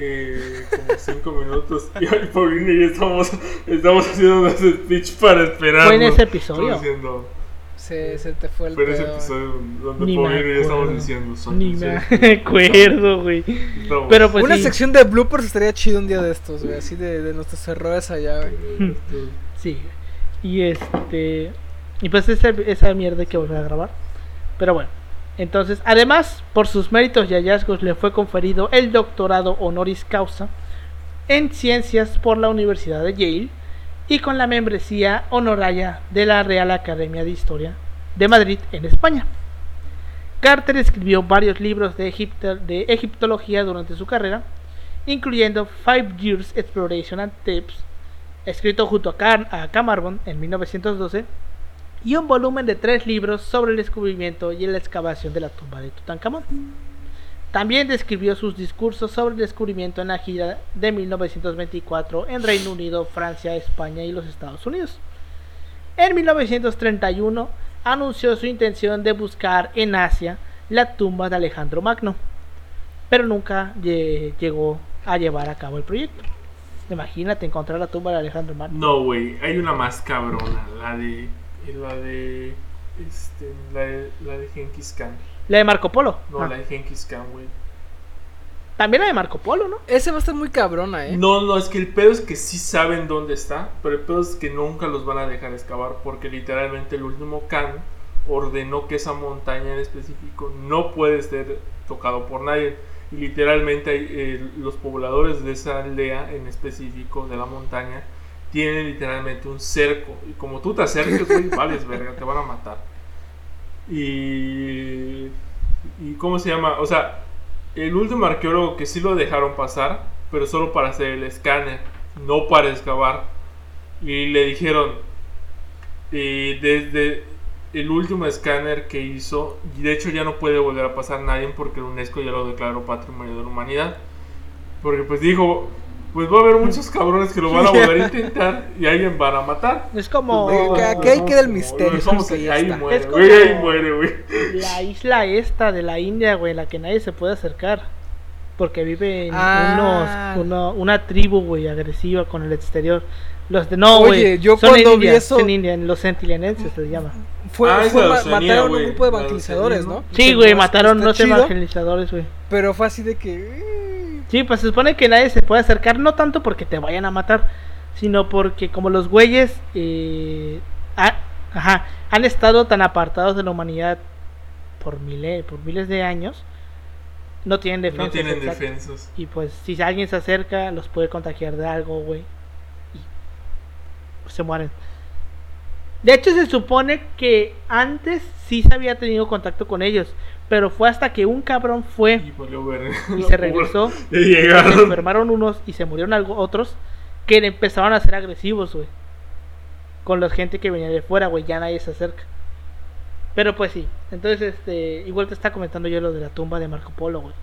Eh, como 5 minutos. Y hoy Paulina y yo estamos, estamos haciendo un speech para esperar. Fue en ese episodio. Diciendo, Se, se te fue el fue en ese episodio donde Ni Paulina y yo estamos diciendo. son Ni me [LAUGHS] acuerdo, güey. Pero pues Una sí. sección de bloopers estaría chido un día de estos, güey. Así de, de nuestros errores allá, güey. [LAUGHS] Sí. Y este. Y pues esa, esa mierda que volver a grabar. Pero bueno. Entonces, además, por sus méritos y hallazgos le fue conferido el doctorado honoris causa en ciencias por la Universidad de Yale y con la membresía honoraria de la Real Academia de Historia de Madrid en España. Carter escribió varios libros de, Egipto- de egiptología durante su carrera, incluyendo Five Years Exploration and Tips, escrito junto a, Car en 1912, y un volumen de tres libros sobre el descubrimiento y la excavación de la tumba de Tutankamón. También describió sus discursos sobre el descubrimiento en la gira de 1924 en Reino Unido, Francia, España y los Estados Unidos. En 1931 anunció su intención de buscar en Asia la tumba de Alejandro Magno, pero nunca lle- llegó a llevar a cabo el proyecto. Imagínate encontrar la tumba de Alejandro Magno. No, güey, hay una más cabrona, la de. La de. Este, la de, la de Genghis Khan. La de Marco Polo. No, Ah, la de Genghis Khan, güey. También la de Marco Polo, ¿no? Ese va a estar muy cabrona, ¿eh? No, no, es que el pedo es que sí saben dónde está, pero el pedo es que nunca los van a dejar excavar porque literalmente el último Khan ordenó que esa montaña en específico no puede ser tocado por nadie. Y literalmente hay, eh, los pobladores de esa aldea en específico de la montaña tienen literalmente un cerco. Y como tú te acerques, güey, [LAUGHS] vales verga, te van a matar. Y... ¿Y cómo se llama? O sea, el último arqueólogo que sí lo dejaron pasar, pero solo para hacer el escáner, no para excavar. Y le dijeron, eh, desde el último escáner que hizo, y de hecho ya no puede volver a pasar nadie porque la UNESCO ya lo declaró Patrimonio de la Humanidad. Porque pues dijo, pues va a haber muchos cabrones que lo van a [LAUGHS] volver a intentar y alguien van a matar. Es como que aquí queda el misterio, sí, ahí, ahí muere, Es güey, como- ahí muere, güey. la isla esta de la India, güey, en la que nadie se puede acercar. Porque viven Ah. unos, uno- una tribu, güey, agresiva con el exterior. Los de no, güey. Oye, yo son cuando en vi India, eso- son en India, los sentilenenses se les llama. Fue, Ah, esa fue de ma- Oceanía, mataron un güey, grupo de evangelizadores, ¿no? Sí, güey, "No, mataron está no sé chido", evangelizadores, güey. Pero fue así de que. Sí, pues se supone que nadie se puede acercar, no tanto porque te vayan a matar, sino porque como los güeyes eh, ha- ajá, han estado tan apartados de la humanidad por miles, por miles de años, no tienen defensa. No tienen defensas. Y pues si alguien se acerca, los puede contagiar de algo, güey. Y se mueren. De hecho, se supone que antes sí se había tenido contacto con ellos, pero fue hasta que un cabrón fue Y y se [LAUGHS] regresó. Ya Se enfermaron unos y se murieron algo, otros que empezaron a ser agresivos, güey. Con la gente que venía de fuera, güey, ya nadie se acerca. Pero pues sí, entonces este, igual te está comentando yo lo de la tumba de Marco Polo, güey.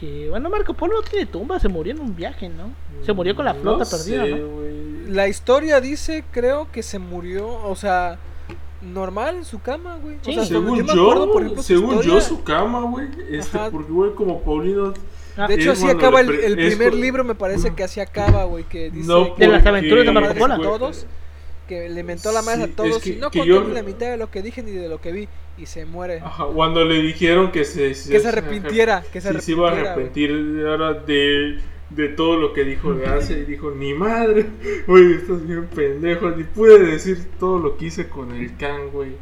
Que bueno, Marco Polo no tiene tumba, se murió en un viaje, ¿no? Se murió con la flota No perdida, sé, ¿no? güey. La historia dice, creo que se murió, o sea, normal en su cama, güey. Sí. o sea, Según yo, acuerdo, por ejemplo, su según yo, su cama, güey. Este, Ajá. porque, güey, como Paulino. Ah, De hecho, así acaba el, primer libro, me parece que así acaba, güey, que dice No, que De las aventuras de Marco Polo. a todos, que le mentó la madre Sí, a todos es que- y no contó yo- ni la mitad de lo que dije ni de lo que vi y se muere. Ajá, cuando le dijeron que se. que se arrepintiera, que se sí, se iba a arrepintiera. arrepentir ahora de, de todo lo que dijo de Asia. Y dijo: Ni madre, güey, estás bien pendejo. Ni pude decir todo lo que hice con el Khan, güey.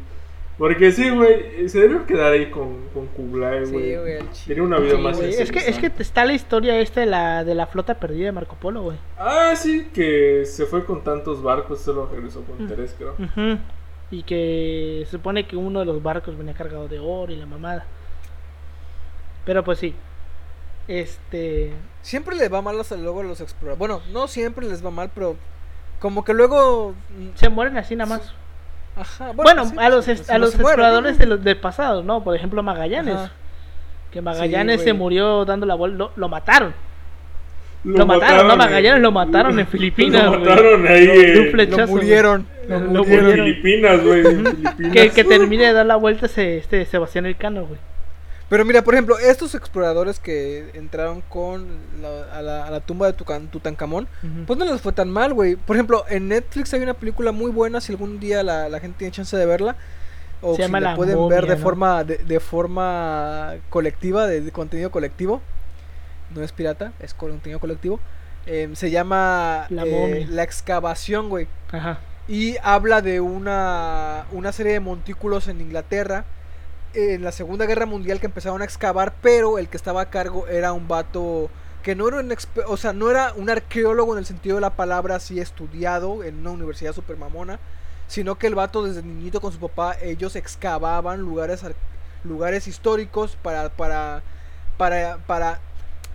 Porque sí, güey, se debe quedar ahí con, con Kublai, Sí, güey. güey, al chile. Tenía una vida Sí, más güey, es que es que está la historia esta de la de la flota perdida de Marco Polo, güey. Ah, sí, que se fue con tantos barcos, solo regresó con Mm. tres, creo. Y que se supone que uno de los barcos venía cargado de oro y la mamada. Pero pues sí. Este. Siempre les va mal a los, luego a los exploradores. Bueno, no siempre les va mal, pero como que luego... mm, Se mueren así nada más. Ajá, Bueno, sí, a los, pues, a los se mueren, exploradores ¿no? de los- del pasado, ¿no? Por ejemplo, Magallanes. Ajá. Que Magallanes se güey. murió dando la vuelta. Lo, lo mataron. Lo mataron, no, Magallanes lo mataron en Filipinas, Lo güey. mataron ahí. De un eh, flechazo, Lo murieron. Lo- murieron. Filipinas, güey. Que, que termine de dar la vuelta ese, este Sebastián Elcano, güey. Pero mira, por ejemplo, estos exploradores que entraron con la- a, la, a la tumba de Tutankamón, Ujú. pues no les fue tan mal, güey. Por ejemplo, en Netflix hay una película muy buena, si algún día la, la gente tiene chance de verla. O Se si la pueden Momia, ver de ¿no? forma de, de forma colectiva, de, de contenido colectivo. No es pirata, es contenido colectivo. Em, se llama La eh. La excavación, güey. Ajá. Y habla de una, una serie de montículos en Inglaterra en la Segunda Guerra Mundial que empezaron a excavar, pero el que estaba a cargo era un vato que no era un o sea, no era un arqueólogo en el sentido de la palabra así estudiado en una universidad super mamona, sino que el vato desde niñito con su papá ellos excavaban lugares ar- lugares históricos para para para para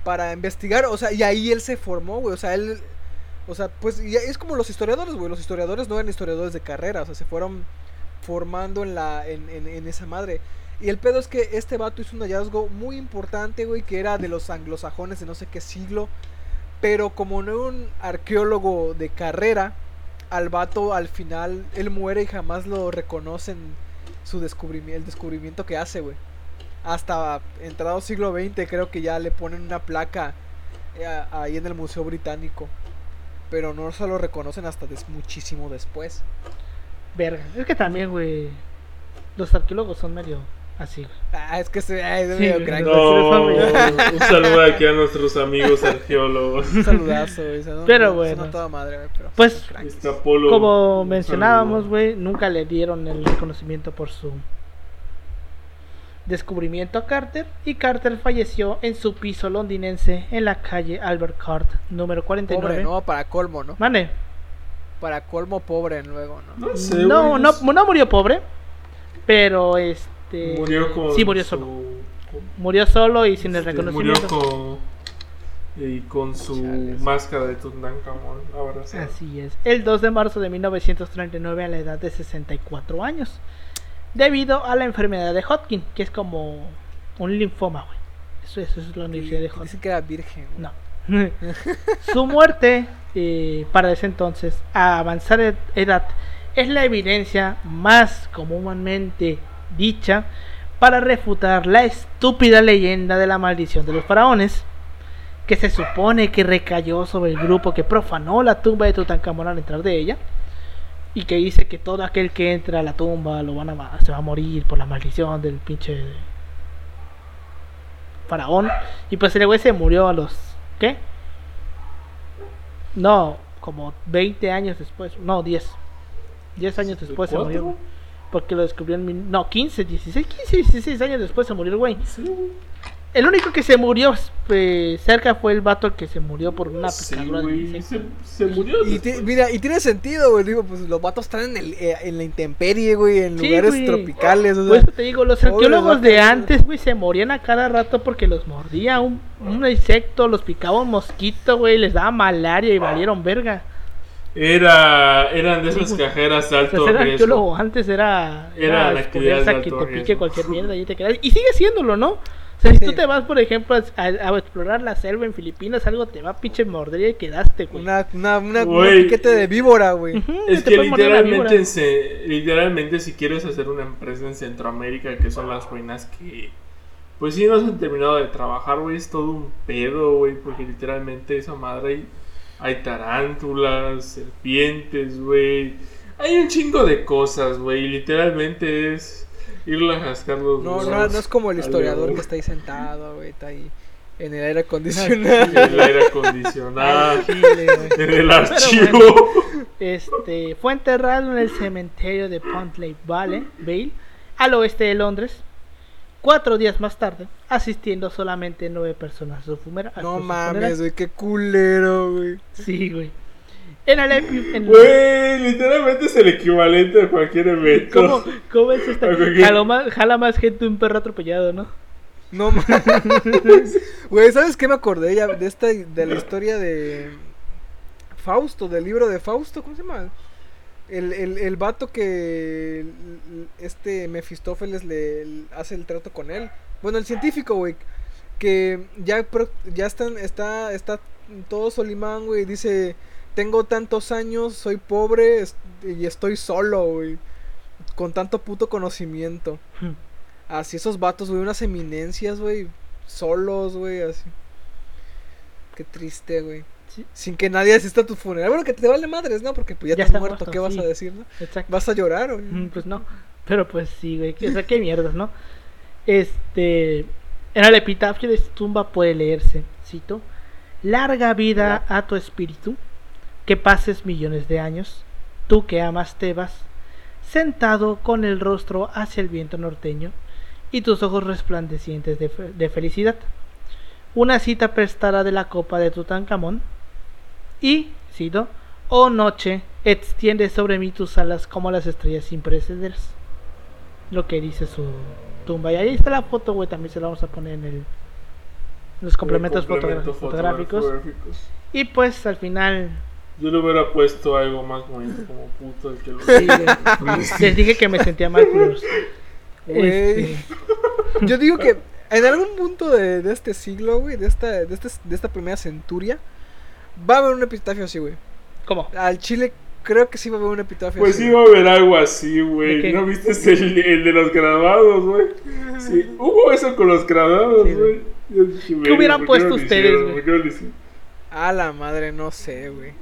para investigar, o sea, y ahí él se formó, güey, o sea, él o sea, pues y es como los historiadores, güey, los historiadores no eran historiadores de carrera, o sea, se fueron formando en la en- en esa madre. Y el pedo es que este vato hizo un hallazgo muy importante, güey, que era de los anglosajones de no sé qué siglo. Pero como no era un arqueólogo de carrera, al vato al final él muere y jamás lo reconocen su descubrimiento, el descubrimiento que hace, güey. Hasta entrado siglo XX creo que ya le ponen una placa eh, ahí en el Museo Británico. Pero no se lo reconocen hasta des- muchísimo después. Verga. Es que también, güey. Los arqueólogos son medio así, güey. Ah, es que se... ay, es Sí, medio crack. No, un saludo aquí a nuestros amigos arqueólogos. Un saludazo, güey. [LAUGHS] Pero no- bueno. toda madre, pero Pues, Polo. Como mencionábamos, güey, nunca le dieron el reconocimiento por su descubrimiento a Carter y Carter falleció en su piso londinense en la calle Albert Court, número 49. Pobre, no, para colmo, ¿no? Mande. Para colmo pobre luego, ¿no? No sé, No, no, no murió pobre, pero este Murió con. sí murió su- solo. Murió solo y sin el este, reconocimiento. Murió con. Y con su Chales. máscara de Tutankamón abrazado. Así es. El 2 de marzo de 1939 a la edad de 64 años. Debido a la enfermedad de Hodgkin, que es como un linfoma, güey. Eso, eso es la universidad de Hodgkin. Dicen que era virgen. No. [LAUGHS] Su muerte, eh, para ese entonces, a avanzar ed- edad, es la evidencia más comúnmente dicha para refutar la estúpida leyenda de la maldición de los faraones, que se supone que recayó sobre el grupo que profanó la tumba de Tutankamón al entrar de ella, y que dice que todo aquel que entra a la tumba lo van a se va a morir por la maldición del pinche faraón. Y pues el güey se murió a los. ¿Qué? No, como 20 años después. No, 10. 10 años después se murió. Porque lo descubrió en. mil- No, 15, 16, 15, 16 años después se murió el güey. Sí. El único que se murió pues, cerca fue el vato que se murió por una Sí, picadura de. Se, se murió. Y mira, y tiene sentido, güey. Digo, pues los vatos están en, el, eh, en la intemperie, güey, en Sí, lugares güey. tropicales. O Por sea, eso te digo, los arqueólogos de antes, güey, se morían a cada rato porque los mordía un, un insecto, los picaba un mosquito, güey, les daba malaria y valieron verga. Era, eran de esas Sí, cajeras de O sea, alto riesgo. antes era, Era la actividad exponerse de a que te pique riesgo. cualquier mierda [LAUGHS] y te quedas. Y sigue siéndolo, ¿no? O sea, si tú te vas, por ejemplo, a, a explorar la selva en Filipinas, algo te va a pinche morder y quedaste, güey. una, una, una, un Güey. piquete de víbora, güey. Es que literalmente, se- literalmente si quieres hacer una empresa en Centroamérica, que son las ruinas que, pues sí, no se han terminado de trabajar, güey, es todo un pedo, güey, porque literalmente esa madre hay tarántulas, serpientes, güey, hay un chingo de cosas, güey, literalmente es irle a jascar los No, no, no es como el historiador que está ahí sentado, güey, está ahí en el aire acondicionado. En el aire acondicionado, [LAUGHS] en el archivo. Este, fue enterrado en el cementerio de Pontley Vale, Vale, al oeste de Londres. Cuatro días más tarde, asistiendo solamente nueve personas a su funeral. a No su mames, güey, qué culero, güey. Sí, güey. En el, Güey, literalmente es el equivalente a cualquier evento. ¿Cómo, cómo es esta? Ok. Jala más, jala más gente un perro atropellado, ¿no? No mames. [LAUGHS] Güey, ¿sabes qué me acordé ya de esta de la historia de Fausto, del libro de Fausto, ¿cómo se llama? El, el, el vato que este Mefistófeles le hace el trato con él. Bueno, el científico, güey, que ya ya están está está todo Solimán, güey, dice, "Tengo tantos años, soy pobre es- y estoy solo, güey, con tanto puto conocimiento." Así esos vatos, güey, unas eminencias, güey, solos, güey, así. Qué triste, güey. Sí. Sin que nadie asista a tu funeral. Bueno, que te vale madres, ¿no? Porque pues ya, Ya estás está muerto, muerto, ¿qué vas a decir, no? Exacto. ¿Vas a llorar, güey? Mm, Pues no. Pero pues sí, güey. O sea, qué mierdas, ¿no? Este. En el epitafio de su tumba puede leerse, cito, Larga vida a tu espíritu, que pases millones de años, tú que amas Tebas, sentado con el rostro hacia el viento norteño, y tus ojos resplandecientes de, fe- de felicidad. Una cita prestada de la copa de Tutankamón y, cito, oh noche, extiende sobre mí tus alas como las estrellas imprecederas. Lo que dice su tumba. Y ahí está la foto, güey, también se la vamos a poner en el... en los complementos Complemento fotográficos. fotográficos. Y pues al final Yo le hubiera puesto algo más bonito como puto el que lo sí, güey, [LAUGHS] les dije que me sentía mal. Este, Yo digo que en algún punto de, de este siglo, güey, de esta, de, este, de esta primera centuria, va a haber un epitafio así, güey. ¿Cómo? Al Chile creo que sí va a haber un epitafio Pues así. sí va a haber algo así, ¿De güey. qué? ¿No viste el, el de los graduados, güey? Sí, hubo eso con los graduados, Sí, güey. "Verga, hubieran ¿por qué puesto no ustedes, güey? ¿Por qué no lo hicieron?". A la madre, no sé, güey.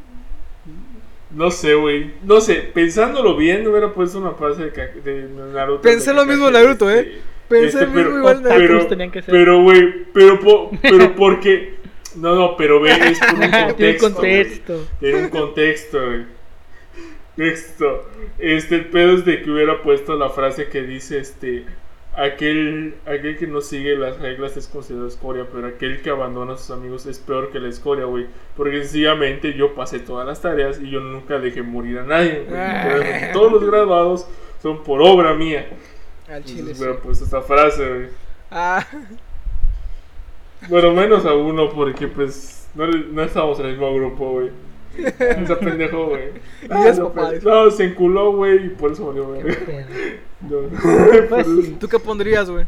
No sé, güey. No sé, pensándolo bien, hubiera puesto una frase de, Naruto. Pensé de lo mismo Kakashi, Naruto, ¿eh? Pensé este, lo mismo pero- igual Naruto. pero, tenían que ser. pero, güey, pero, pero [LAUGHS] porque... No, no, pero ve, es por un [LAUGHS] Tiene contexto, güey. contexto. Tiene un contexto, güey. Texto. Este, el pedo es de que hubiera puesto la frase que dice, este... Aquel, aquel que no sigue las reglas es considerado escoria, pero aquel que abandona a sus amigos es peor que la escoria, güey. Porque sencillamente yo pasé todas las tareas y yo nunca dejé morir a nadie, güey. Ah. Todos los graduados son por obra mía. Al Chile, Entonces sí. hubiera puesto esta frase, güey. Ah, Bueno, menos a uno porque pues no, le- no estábamos en el mismo grupo, güey. Ese pendejo, güey. Y es no, papá. pues, no, se enculó, güey, y por eso valió, güey. [LAUGHS] No, [LAUGHS] Pues eso-. ¿tú qué pondrías, güey?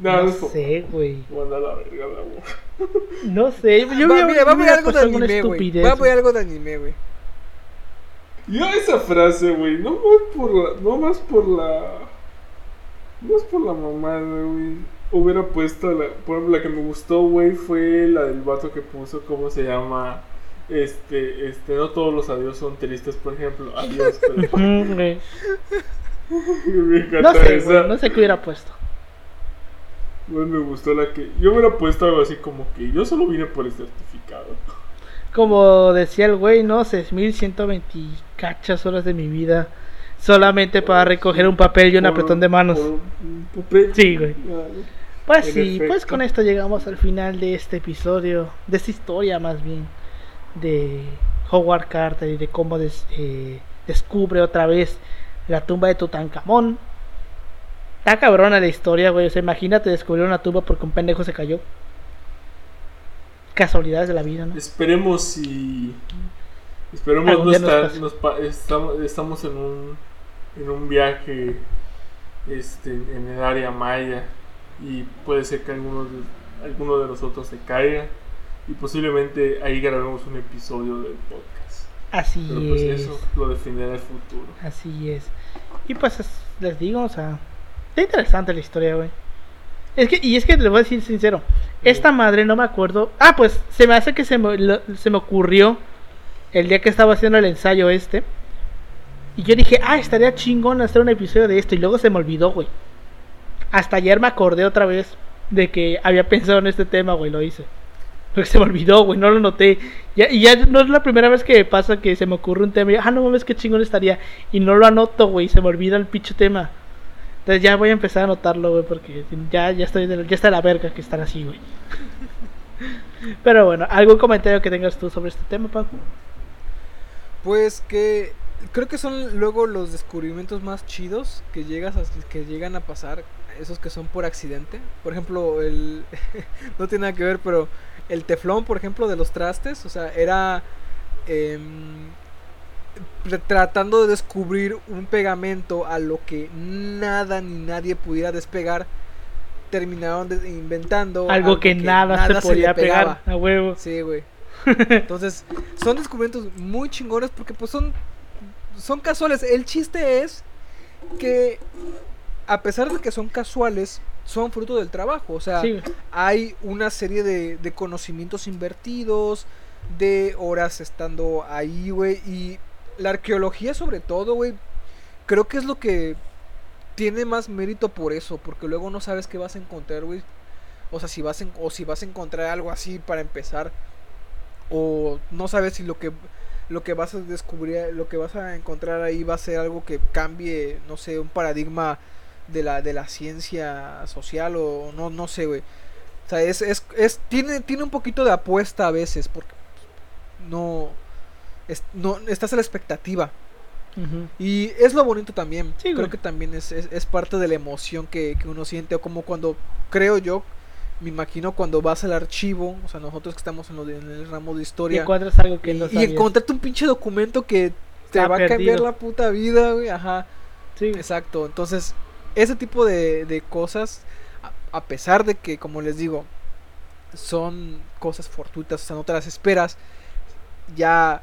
No, No sé, güey. Manda a la verga, la güey. No sé. Yo Va, hubiera- mira, va a haber algo de anime, güey. estupidez, Va a güey. algo de anime, güey. Yo esa frase, güey, no más por la, no más por la, no más por la mamada, güey. Hubiera puesto la, por ejemplo, la que me gustó, güey, fue la del vato que puso, ¿cómo se llama? Este, este, no todos los adiós son tristes, por ejemplo, adiós, [LAUGHS] pero güey. [LAUGHS] me No sé, esa. No sé qué hubiera puesto. Güey, me gustó la que, yo hubiera puesto algo así como que yo solo vine por el certificado. Como decía el güey, no, 6120 cachas horas de mi vida solamente para recoger un papel y un Por- apretón de manos. un papel. Sí, güey. Ah, Pues En sí, pues con esto llegamos al final de este episodio, de esta historia más bien, de Howard Carter y de cómo des- eh, descubre otra vez la tumba de Tutankamón. Está cabrona la historia, güey. O sea, imagínate descubrir una tumba porque un pendejo se cayó. Casualidades de la vida, ¿no? Esperemos si. Esperemos no nos estar. nos estamos, estamos en un. En un viaje. Este, en el área maya. Y puede ser que alguno de, alguno de nosotros se caiga. Y posiblemente ahí grabemos un episodio del podcast. Así Pero pues es. eso lo defenderá el futuro. Así es. Y pues es- les digo, o sea, está interesante la historia, güey. Es que, y es que les voy a decir sincero, esta madre no me acuerdo. Ah, pues se me hace que se me, lo- se me ocurrió el día que estaba haciendo el ensayo este. Y yo dije, ah, estaría chingón hacer un episodio de esto. Y luego se me olvidó, güey. Hasta ayer me acordé otra vez de que había pensado en este tema, güey, lo hice. Porque se me olvidó, güey, no lo noté. Y ya no es la primera vez que pasa que se me ocurre un tema y, ah, no mames, qué chingón estaría. Y no lo anoto, güey, se me olvida el pinche tema. Entonces ya voy a empezar a anotarlo, güey, porque ya, ya estoy de la- ya está la verga que estar así, güey. [LAUGHS] Pero bueno, ¿algún comentario que tengas tú sobre este tema, Pau? Pues que creo que son luego los descubrimientos más chidos que llegas a- que llegan a pasar, esos que son por accidente. Por ejemplo, el [LAUGHS] no tiene nada que ver, pero el teflón, por ejemplo, de los trastes, o sea, era em, tratando de descubrir un pegamento a lo que nada ni nadie pudiera despegar. Terminaron de- inventando Algo, que, nada, se podía pegar a huevo. Sí, güey. [LAUGHS] Entonces, son descubrimientos muy chingones porque pues son son casuales. El chiste es que a pesar de que son casuales, son fruto del trabajo, o sea, Sí, hay una serie de, de conocimientos invertidos, de horas estando ahí, güey, y la arqueología sobre todo, güey, creo que es lo que tiene más mérito por eso, porque luego no sabes qué vas a encontrar, güey. O sea, si vas en- o si vas a encontrar algo así para empezar o no sabes si lo que lo que vas a descubrir, lo que vas a encontrar ahí va a ser algo que cambie, no sé, un paradigma de la, de la ciencia social o no, no sé, güey. O sea, es, es, es, tiene, tiene un poquito de apuesta a veces porque no, es, no estás a la expectativa. Y es lo bonito también. Sí, creo güey. que también es, es, es parte de la emoción que, que uno siente. O como cuando, creo yo, me imagino cuando vas al archivo, o sea, nosotros que estamos en, lo de- en el ramo de Y historia, encuentras algo que y, no y sabías. encontrarte un pinche documento que te Está va a cambiar la puta vida, güey. Ajá, Sí, exacto. Entonces, ese tipo de, de cosas, a, a pesar de que, como les digo, son cosas fortuitas, o sea, no te las esperas, ya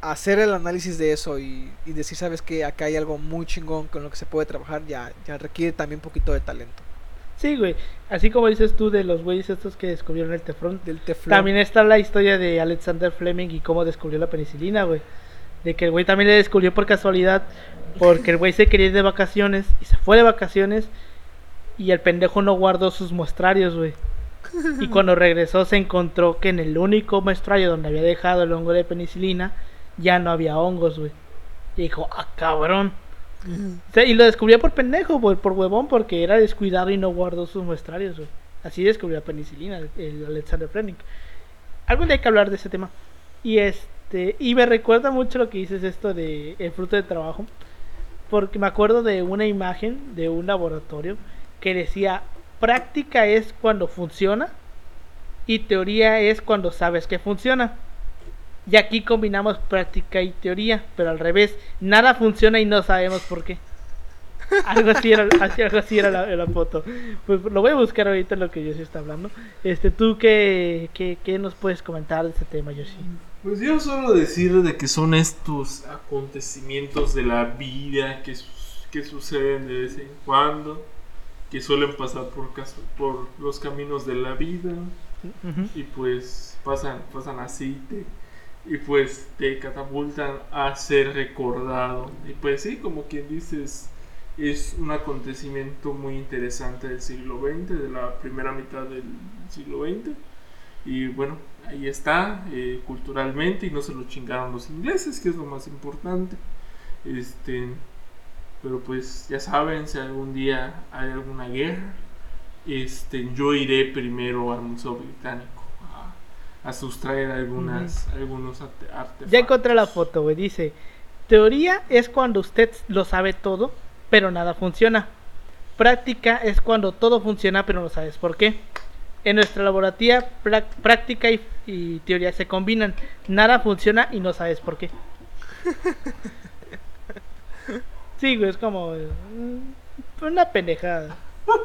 hacer el análisis de eso y, y decir, sabes que acá hay algo muy chingón con lo que se puede trabajar, ya, ya requiere también un poquito de talento. Sí, güey. Así como dices tú de los güeyes estos que descubrieron el teflón. Del teflón. También está la historia de Alexander Fleming y cómo descubrió la penicilina, güey. De que el güey también le descubrió por casualidad. Porque el güey se quería ir de vacaciones y se fue de vacaciones. Y el pendejo no guardó sus muestrarios, güey. Y [LAUGHS] cuando regresó se encontró que en el único muestrario donde había dejado el hongo de penicilina ya no había hongos, güey. Y dijo, ah, cabrón. Y lo descubrió por pendejo, por, por huevón, porque era descuidado y no guardó sus muestrarios, güey. Así descubrió la penicilina, el, Alexander Fleming. Algo le hay que hablar de ese tema. Y este, y me recuerda mucho lo que dices esto de el fruto de trabajo. Porque me acuerdo de una imagen de un laboratorio que decía práctica es cuando funciona y teoría es cuando sabes que funciona. Y aquí combinamos práctica y teoría, pero al revés, nada funciona y no sabemos por qué. Algo así era, [LAUGHS] algo así era la, la foto. Pues lo voy a buscar ahorita lo que Yoshi está hablando. Este, ¿tú qué, qué, qué nos puedes comentar de este tema, Yoshi? Pues yo solo decir de que son estos acontecimientos de la vida que, que suceden de vez en cuando, que suelen pasar por, caso- por los caminos de la vida y pues pasan, pasan así te- y pues te catapultan a ser recordado. Y pues sí, como quien dices, es un acontecimiento muy interesante del siglo XX, de la primera mitad del siglo XX. Y bueno, ahí está, eh, culturalmente, y no se lo chingaron los ingleses, que es lo más importante. Este, pero pues ya saben, si algún día hay alguna guerra, este, yo iré primero al Museo Británico a, a sustraer algunas, algunos arte- artefactos. Ya encontré la foto, güey. Dice, teoría es cuando usted lo sabe todo, pero nada funciona. Práctica es cuando todo funciona, pero no sabes por qué. En nuestra laboratorio, prá- práctica y, teoría se combinan. Nada funciona y no sabes por qué. Sí, güey, es como mm, una pendejada.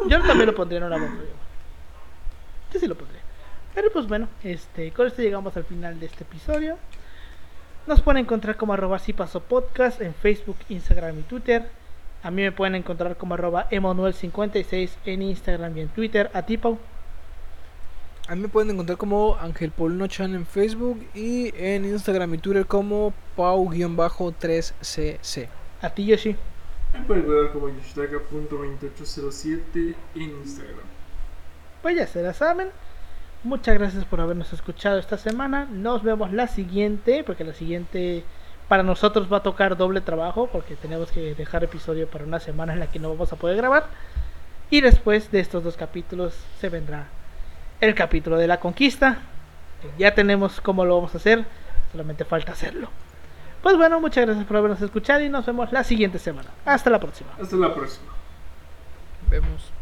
Yo también lo pondría en una bomba. Yo sí lo pondría. Pero pues bueno, este, con esto llegamos al final de este episodio. Nos pueden encontrar como arroba si pasó podcast en Facebook, Instagram y Twitter. A mí me pueden encontrar como arroba Emanuel56 en Instagram y en Twitter. A ti, Pau. A mí me pueden encontrar como Ángel Paulino Chan en Facebook y en Instagram y Twitter como Pau-3cc. A ti, Yoshi. Me pueden encontrar como yoshitaka.2807 en Instagram. Pues ya se la saben. Muchas gracias por habernos escuchado esta semana. Nos vemos la siguiente, porque la siguiente para nosotros va a tocar doble trabajo, porque tenemos que dejar episodio para una semana en la que no vamos a poder grabar. Y después de estos dos capítulos se vendrá el capítulo de la conquista. Ya tenemos cómo lo vamos a hacer, solamente falta hacerlo. Pues bueno, muchas gracias por habernos escuchado y nos vemos la siguiente semana. Hasta la próxima. Hasta la próxima. Vemos.